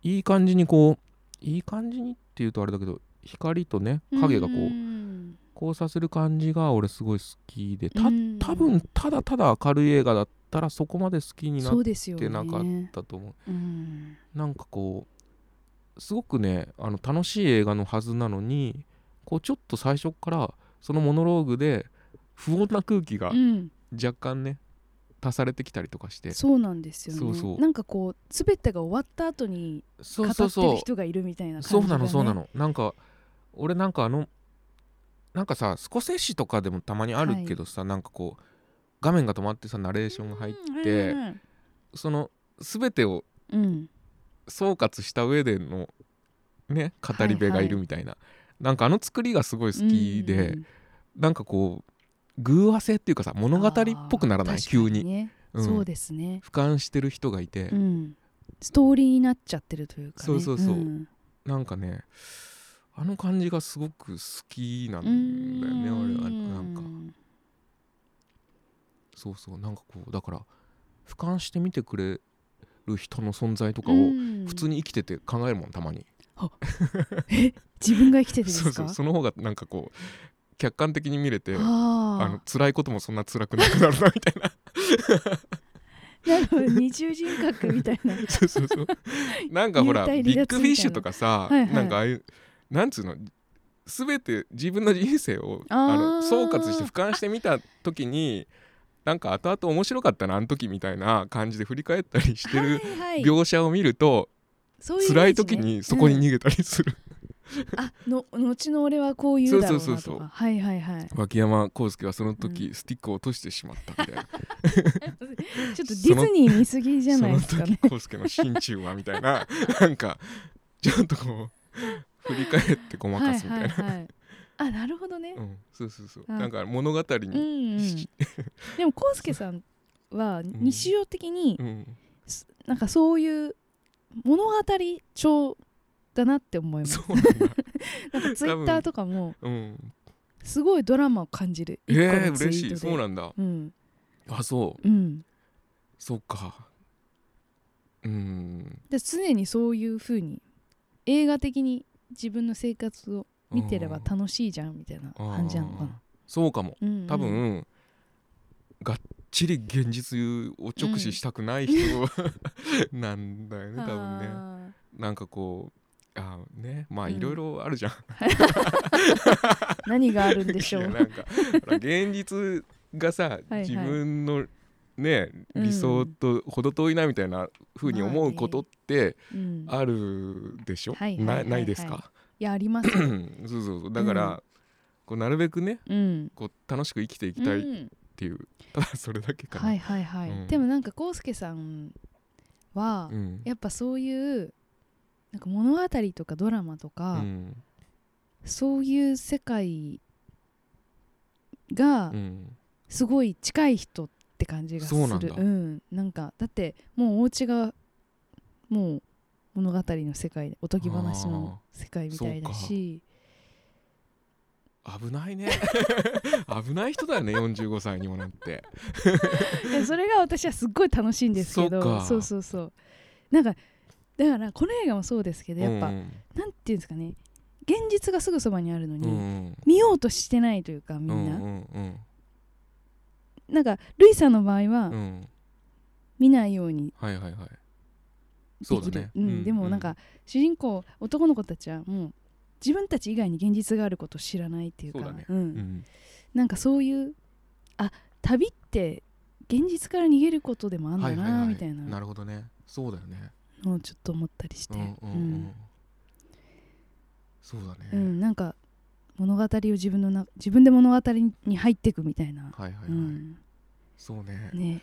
いい感じにこういい感じにっていうとあれだけど光とね影がこううん。交差する感じが俺すごい好きでたうん。多分ただただ明るい映画だったらそこまで好きになってなかったと思う。うん。なんかこうすごくねあの楽しい映画のはずなのにこうちょっと最初からそのモノローグで不穏な空気がうん。若干ね足されてきたりとかして。そうなんですよね。そうそう。なんかこう全てが終わった後にそ語ってるう。そうそう人がいるみたいな感じそうが、ね、なのそうなの。なんか俺なんかあのなんかさスコセッシとかでもたまにあるけどさ、なんかこう画面が止まってさナレーションが入って、うんはいはいはい。その全てをうん。総括した上でのね語り部がいるみたいな、なんかあの作りがすごい好きで、うんなんかこう偶話性っていうかさ物語っぽくならない？急に。うん。そうですね、俯瞰してる人がいて、うん、ストーリーになっちゃってるというか、ね、そうそうそう。ん。なんかねあの感じがすごく好きなんうだよね俺は。んなんか。そうそう。なんかこうだから俯瞰して見てくれる人の存在とかをうん。普通に生きてて考えるもんたまに自分が生きててですか？そうそうその方がなんかこう客観的に見れてああの辛いこともそんな辛くなくなるなみたいな。あなるほど。二重人格みたいな。そうそうそう。なんかほらビッグフィッシュとかさ、はいはい。なんかああいうなんつうの全て自分の人生をあの総括して俯瞰してみた時になんか後々面白かったなあの時みたたいな感じで振り返ったりしてるはいはい。描写を見ると、そういうイメ辛い時にそこに逃げたりする、あの後の俺はこう言うだろうなとか。そうそうそうはいはいはい。脇山康介はその時、うスティックを落としてしまったみたいな。ちょっとディズニー見すぎじゃないですかそのね時康介の心中はみたいな。なんかちょっとこう振り返ってごまかすみたいな、はいはいはいあなるほどね。うん、そうそうそう。あ。なんか物語うんに、うん。でもコウスケさんは日常的にうん。すなんかそういう物語調だなって思います。なんかツイッターとかもうん。すごいドラマを感じる。え一個ー、嬉しい。そうなんだ。うん。あそう。うん。そうか。うん。で常にそういう風に映画的に自分の生活を見てれば楽しいじゃんみたいな感じなのかな。そうかも。うんうん。多分、がっちり現実を直視したくない人、なんだよね多分ね。あなんかこうあね。まあうん。いろいろあるじゃん、ー 何があるんでしょう。なんか現実がさ はい自分のねうん。理想と程遠いなみたいな風に思うことってうん。あるでしょ、はいはいはいはい。なないですか？いやありますよ。そうそうそう。だから、うん。こうなるべくねうん。こう楽しく生きていきたいっうんていう、ただそれだけかな、はいはいはい、うん。でもなんか康介さんは、うん。やっぱそういうなんか物語とかドラマとうか、ん。そういう世界がうん。すごい近い人って感じがする。そうなんなんかだってもうお家がもう物語の世界でおとぎ話の世界みたいだし。危ないね。危ない人だよね45歳にもなって。いやそれが私はすっごい楽しいんですけど。そうか。そうそうそう。なんかだからこの映画もそうですけどやっぱ、うん。なんていうんですかね現実がすぐそばにあるのに、うん。うん見ようとしてないというかみんな、うんうんなんかルイさんの場合は、うん。うん見ないようにはいはいはい。でそうだね。きる。うん。でもなんか、主人公男の子たちはもう自分たち以外に現実があることを知らないっていうかそうだね。うん。うん。なんかそういうあ旅って現実から逃げることでもあんだな、はいはいはい。みたいな。なるほどね。そうだよねのをちょっと思ったりして、うんうんううん。んそうだね。うんなんか物語を自分のな自分で物語に入っていくみたいな、はいはいはい。うん。そうね。ね。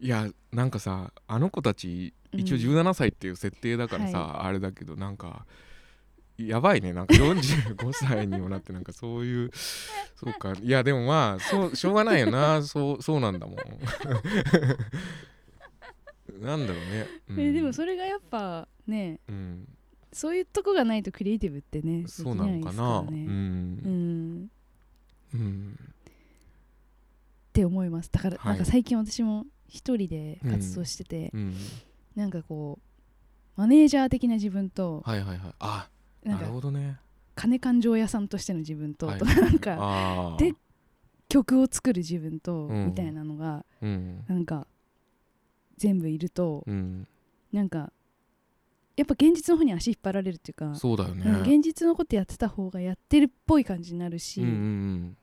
いやなんかさあの子たち一応うん17歳っていう設定だからさ、はあれだけどなんかやばいね。なんか45歳にもなってなんかそういう そうか。いやでもまあそうしょうがないよな。そうそうなんだもんなんだろうね、うん。えでもそれがやっぱねうん、そういうとこがないとクリエイティブってねそうなのかな。できないですからね。うん。うん。うん。って思います。だから、はい。なんか最近私も一人で活動してて、うん。なんかこうマネージャー的な自分と、はいはいはい。あなるかほどね。金勘定屋さんとしての自分と、はい。となんかで曲を作る自分と、うん。みたいなのがうん。なんか全部いると、うん。なんかやっぱ現実の方に足引っ張られるっていうか、そうだよね。うん現実のことやってた方がやってるっぽい感じになるし、うんうん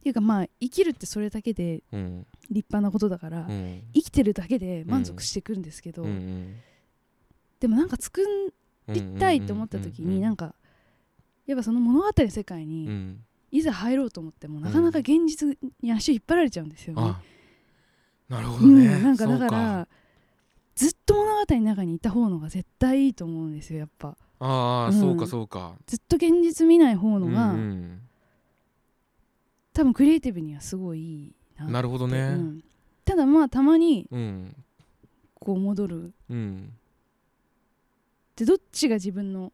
っていうかまあ生きるってそれだけでうん。うん立派なことだから、うん。生きてるだけで満足してくるんですけど、うんうん。でもなんか作りたいと思った時になんかやっぱその物語の世界うにん。いざ入ろうと思ってもなかなか現実に足を引っ張られちゃうんですよね。あなるほうん、どねなんかそうだか。らずっと物語の中にいた方のが絶対いいと思うんですよやっぱ。ああ、うん。そうかそうか。ずっと現実見ない方のが、うんうん。多分クリエイティブにはすごいいいななるほどうねん。ただまあたまにうん。こう戻る。うん。でどっちが自分の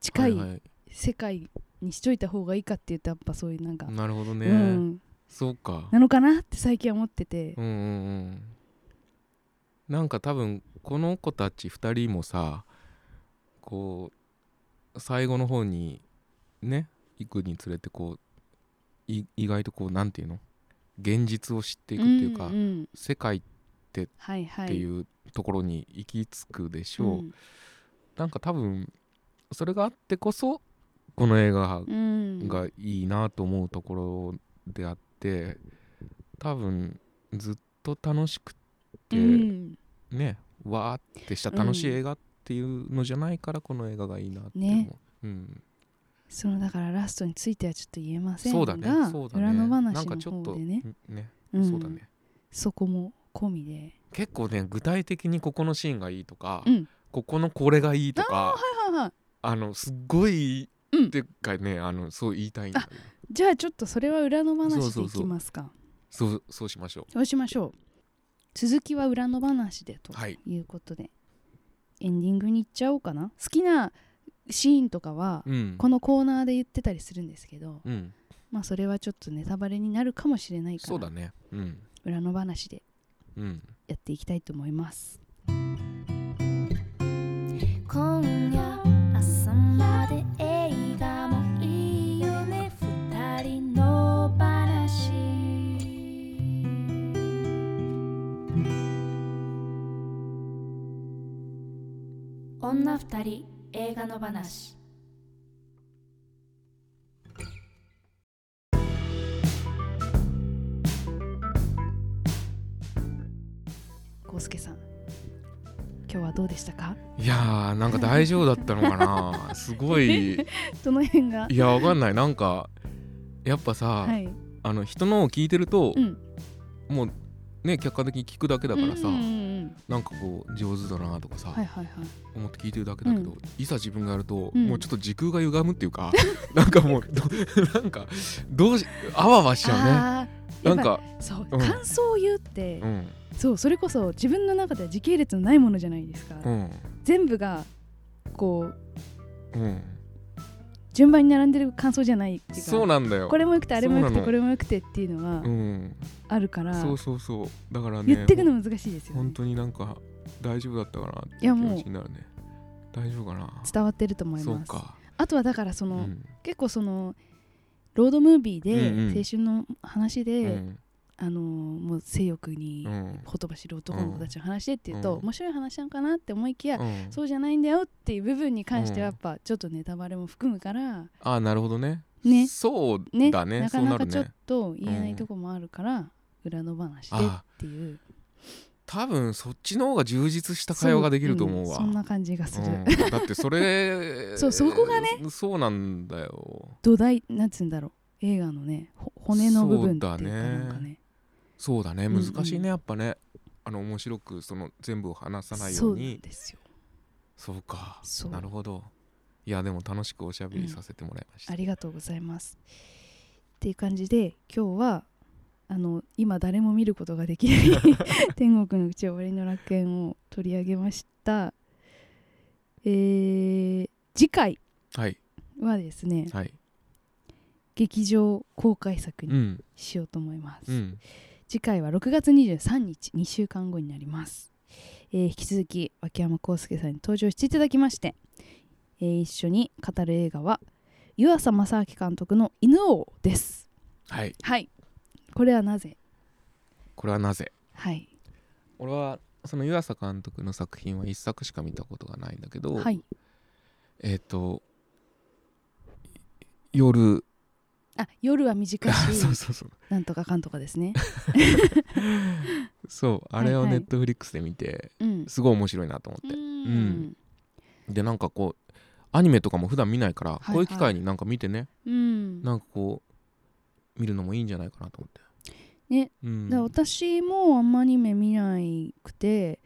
近い世界にしといた方がいいかって言うとやっぱそういうなんか、なるほどね、うん、そうか。なのかなって最近は思ってて。うんうんうん。なんか多分この子たち2人もさこう最後の方にね行くにつれてこうい意外とこうなんていうの？現実を知っていくっていうか、んん世界っはいはいてい。うところに行き着くでしょう、ん。なんか多分それがあってこそこの映画うん。がいいなと思うところであって多分ずっと楽しくて、うん。ねわーってした楽しい映画っていうのじゃないからこの映画がいいなって思う、ね。うん、そのだからラストについてはちょっと言えませんがそうだねそうだね。裏の話のかちょっと方でねね、うんそうだねそこも込みで。結構ね具体的にここのシーンがいいとか、うん。ここのこれがいいとかはいはいはい。あのすっごいうんってかねあのそう言いたいんだじゃあちょっとそれは裏の話でいそうそう。きますか。そうそうしましょそうしましょう。続きは裏の話でとうはい。いうことで、エンディングに行っちゃおうかな。好きなシーンとかはうん。このコーナーで言ってたりするんですけど、うん。まあそれはちょっとネタバレになるかもしれないからそうだね。うん。裏の話でうん。やっていきたいと思います。今夜朝まで女二人映画の話。コウスケさん今日はどうでしたか？いやーなんか大丈夫だったのかな。すごい。どの辺が？いやわかんない。なんかやっぱさ、はい。あの人のを聞いてると、うん。もうね客観的に聞くだけだからさ、うんうんうんなんかこう上手だなとかさ、はいはいはい。思って聞いてるだけだけど、ういざ自分がやると、うん。もうちょっと時空が歪むっていうか なんかもうど なんかどうしあわわしちゃうね。なんかそう、うん。感想を言うって、うん。そうそれこそ自分の中では時系列のないものじゃないですか、うん。全部がこううん順番に並んでる感想じゃないっていうかそうなんだよ。これもよくてあれもよくてこれもよくてっていうのはあるから、そうそうそう。だからね言ってくの難しいですよ、ね。本、当になんか大丈夫だったかなって気いう持ちになるね。大丈夫かな。伝わってると思います。あとはだからその、うん。結構そのロードムービーで、青春の話で、うんあのーもう性欲にうん。ほとばしる男の子たちの話でっていうと、うん。面白い話なのかなって思いきや、うん。そうじゃないんだよっていう部分に関してはうんやっぱちょっとネタバレも含むから、あなるほどね。ね。そうね。だね。なかなかちょっねと言えないとこもあるから、裏の話でっていう。多分そっちの方が充実した会話ができると思うわ。そんな感じがする、うん。だってそれ そうそこがねそうなんだよ。土台なんつうんだろう。映画のねほ骨の部分っていうかなんかねそうだね。うんうん。難しいね。やっぱね。あの面白くその全部を話さないよそうにですよ。そうか。そう。なるほど。いやでも楽しくおしゃべりさせてもらいました。ありがとうございます。っていう感じで今日はあの今誰も見ることができない 天国のうち終わりの楽園を取り上げました。えー次回はですねはい。劇場公開作にうん。しようと思います、うん次回は6月23日2週間後になります、えー引き続き脇山康介さんに登場していただきまして、えー一緒に語る映画は湯浅正明監督の「犬王」です。はい。はい。これはなぜ？これはなぜ？はい。俺はその湯浅監督の作品は一作しか見たことがないんだけど、はい。えっ、と夜あ夜は短いし そうそうそう。なんとかかんとかですね。そうあれをはいはい。ネットフリックスで見てうん。すごい面白いなと思うって、ん。でなんかこうアニメとかも普段見ないから、はいこういう機会になんか見てね。うん。なんかこう見るのもいいんじゃないかなと思って。ね。うん。だ私もあんまアニメ見ないくて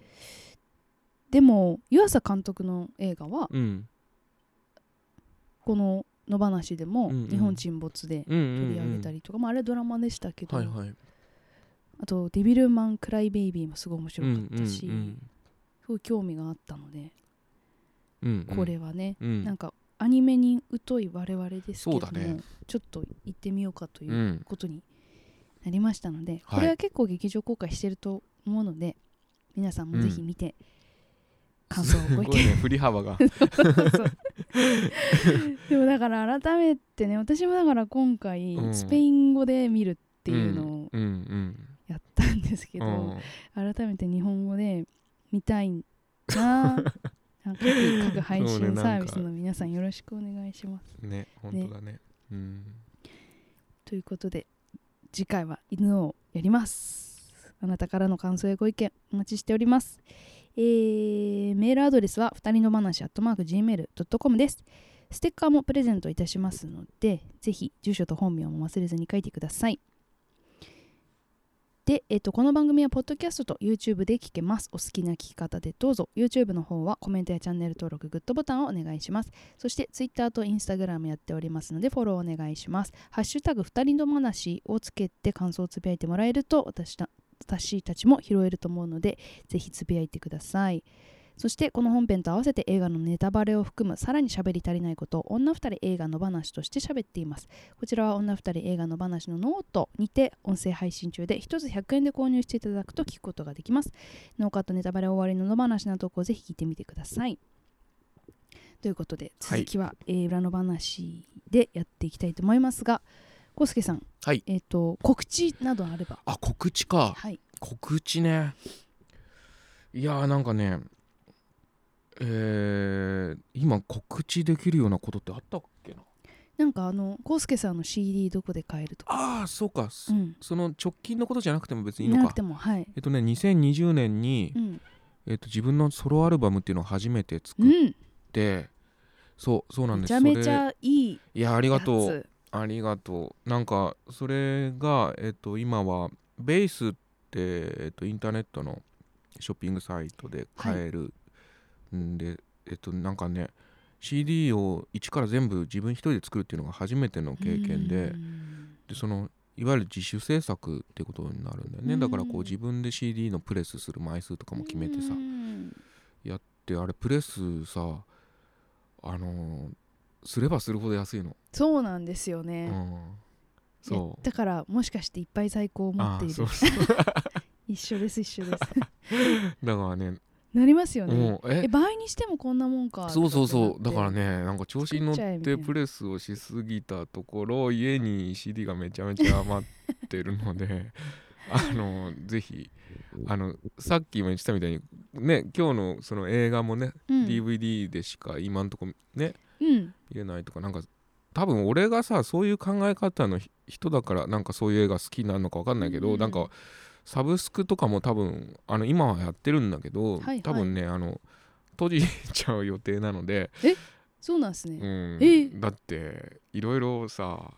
でも湯浅監督の映画はうん。この野放しでもうんうん。日本沈没でうんうん取り上げたりとか、まあ、あれドラマでしたけど、はいはい。あと「デビルマン・クライ・ベイビー」もすごい面白かったし、うんすごい興味があったので、うんうん。これはね、うん。なんかアニメに疎い我々ですけども、ね。ちょっと行ってみようかといううんことになりましたので、はいこれは結構劇場公開してると思うので皆さんもぜひ見て、感想をご意見。ね振り幅が でもだから改めてね私もだから今回うん。スペイン語で見るっていうのをやったんですけど、うん。改めて日本語で見たいな 各各配信サービスの皆さんよろしくお願いします。ね本当だね。うん。ということで次回は犬をやります。あなたからの感想やご意見お待ちしております。えーメールアドレスは二人の話アットマーク Gmail.com です。ステッカーもプレゼントいたしますので、ぜひ住所と本名も忘れずに書いてください。で、えっと、この番組はポッドキャストと YouTube で聞けます。お好きな聞き方でどうぞ。YouTube の方はコメントやチャンネル登録、グッドボタンをお願いします。そして Twitter と Instagram やっておりますのでフォローお願いします。ハッシュタグ二人の話をつけて感想をつぶやいてもらえると私た私たちも拾えると思うのでぜひつぶやいてください。そしてこの本編と合わせて映画のネタバレを含むさらに喋り足りないことを女二人映画の話として喋っています。こちらは女二人映画の話のノートにて音声配信中で1つ100円で購入していただくと聞くことができます。ノーカットネタバレ終わりの野話な投稿をぜひ聞いてみてください。ということではい続きは、えー裏の話でやっていきたいと思いますが、コウスケさん、はい。えっ、と告知などあれば、あ告知か。はい、告知ね。いやーなんかねえー、今告知できるようなことってあったっけな？なんかあのコウスケさんの CD どこで買えるとか、ああそうか、そうん、その直近のことじゃなくても別にいいのか。なくてもはい、えっとね2020年に、うん、えっと、自分のソロアルバムっていうのを初めて作っうん、て、そうそうなんです。めちゃめちゃいいいやありやがとう。つありがとう。なんかそれがえっと今はベースって、えっと、インターネットのショッピングサイトで買えるんで、えっとなんかね CD を一から全部自分一人で作るっていうのが初めての経験でうん。でそのいわゆる自主制作ってことになるんだよね。だからこう自分で CD のプレスする枚数とかも決めてさうん。であれプレスさあのーすればするほど安いの、そうなんですようね、ん、いやそうだからもしかしていっぱい在庫を持っている。あそうそう。一緒です一緒です。だからね。なりますよね。もうえ？え倍にしてもこんなもんか。そうそうそう。だからねなんか調子に乗ってプレスをしすぎたところ家に CD がめちゃめちゃ余ってるので あのぜひあのさっきも言ってたみたいにね今日のその映画もね、うん。DVD でしか今んとこねうん。見れないとかなんか多分俺がさそういう考え方のひ人だからなんかそういう映画好きなのか分かんないけど、うんなんかサブスクとかも多分あの今はやってるんだけど、はいはい。多分ねあの閉じちゃう予定なので、そうなんですね、うん。え。だっていろいろさ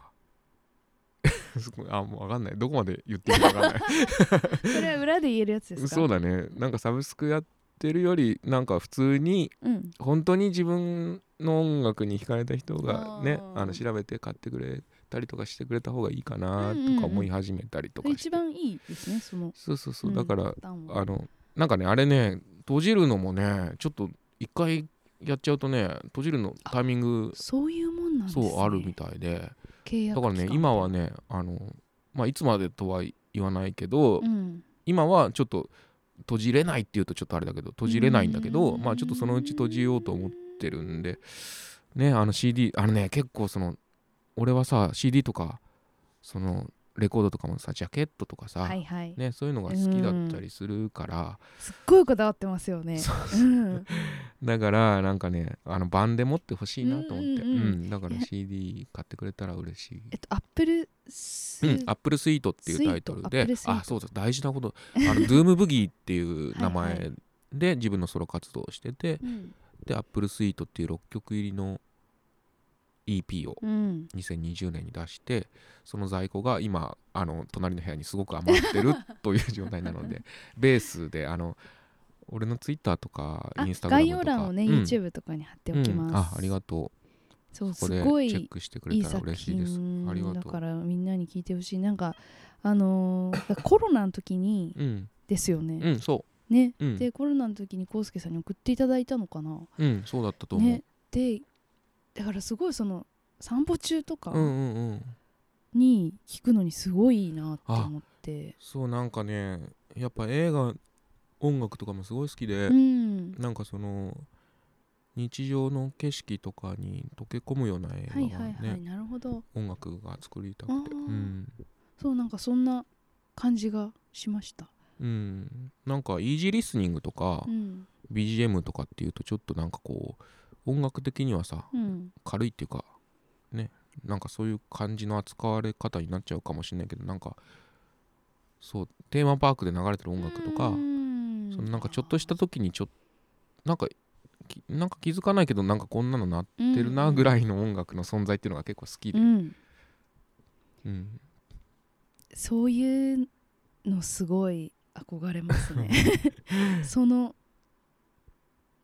あもう分かんない。どこまで言っていいか分かんない。それは裏で言えるやつですか？そうだね。なんかサブスクやってるよりなんか普通にうん。本当に自分の音楽に惹かれた人がねあの調べて買ってくれたりとかしてくれた方がいいかなうんうんうん。とか思い始めたりとかして、一番いいですねそのそうそうそう、うんだからあのなんかねあれね閉じるのもねちょっと一回やっちゃうとね閉じるのタイミングそういうもんなんですね。そうあるみたいで。契約だからね今はねあのまあいつまでとは言わないけど、うん。今はちょっと閉じれないっていうとちょっとあれだけど閉じれないんだけどうん。まあちょっとそのうち閉じようと思ってるんでねあの CD あのね結構その俺はさ CD とかそのレコードとかもさジャケットとかさ、はいはい、ね、そういうのが好きだったりするから、すっごいこだわってますよね。そうう。ん。だからなんかねあの版で持ってほしいなと思って、うんうんうん。うん。だから CD 買ってくれたら嬉しい。えっとアップルスうん、アップルスイートっていうタイトルであそうそう。大事なこと。あのドゥームブギーっていう 名前で自分のソロ活動をしててうんでアップルスイートっていう6曲入りの EP をうん。2020年に出してその在庫が今あの隣の部屋にすごく余ってる という状態なのでベースであの俺のツイッターとかあインスタグラムとか概要欄をね、うん。YouTube とかに貼っておきます、うん。あありがとそううそこですごいチェックしてくれたらいい作嬉しいです。品ありがとう。だからみんなに聞いてほしい。なんかあのーコロナの時にうん。ですよね、うんそね、うん。でコロナの時にコウスケさんに送っていただいたのかな。ううんそうだったと思う、ね。でだからすごいその散歩中とかうんうんうん。に聞くのにすごいいいなって思って。そうなんかねやっぱ映画音楽とかもすごい好きで、うん。なんかその日常の景色とかに溶け込むような映画はいがね、はいはいなるほど。音楽が作りたくて。うん、そうなんかそんな感じがしましたうん、なんかイージーリスニングとか、うん。BGM とかっていうとちょっとなんかこう音楽的にはさうん。軽いっていうかねなんかそういう感じの扱われ方になっちゃうかもしれないけどなんかそうテーマパークで流れてる音楽とかうん。そのなんかちょっとした時にちょなんかきなんか気づかないけどなんかこんなのなってるなぐらいの音楽の存在っていうのが結構好きで、うん。うん。そういうのすごい憧れますね。その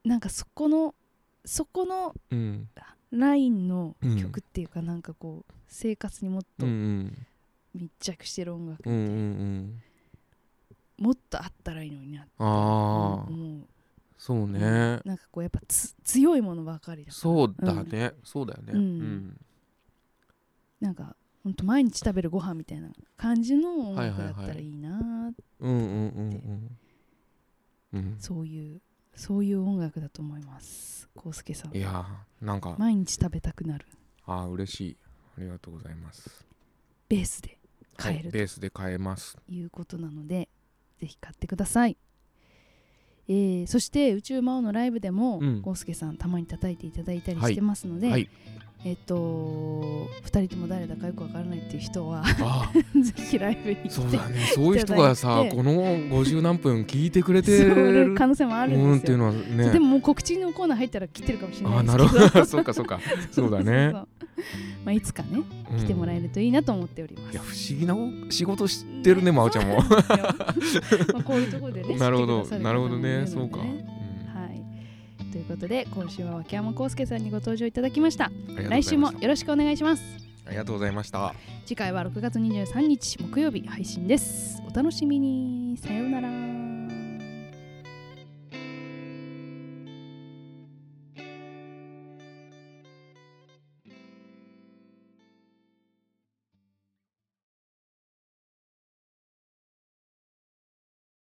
なんかそこのそこのうん。ラインのうん曲っていうかなんかこう生活にもっとうんうん。密着してる音楽うんうんうん。もっとあったらいいのになってああ思うそうね、なんかこうやっぱつ強いものばかりだから。そうだね、そうだよね。うん。うん。なんかほんと毎日食べるご飯みたいな感じの音楽だはいはい。はいったらいいなーって。そういうそういう音楽だと思います。康介さん。いやーなんか。毎日食べたくなる。あー嬉しい。ありがとうございます。ベースで買えるはい、ベースで買えます。ということなので、ぜひ買ってください、えーそして宇宙魔王のライブでもうん。さんたまに叩いていただいたりはい。してますので、はいえっと2人とも誰だかよくわからないっていう人はあ。ぜひライブに来てそうだね。そういう人がさこの50何分聞いてくれてる。る可能性もあるうんんっていうですよのはね。でももう告知のコーナー入ったら来てるかもしれなあーないですけど。るほど。そうかそうか。そうだね。まあ、いつかねうん。来てもらえるといいなと思っております、いや不思議な仕事知ってるねまおちゃんも。まあこういうところでね なるほど。なるほどね。そうか、ということで今週は脇山康介さんにご登場いただきました。来週もよろしくお願いします。ありがとうございました。次回は6月23日木曜日配信です。お楽しみに。さようなら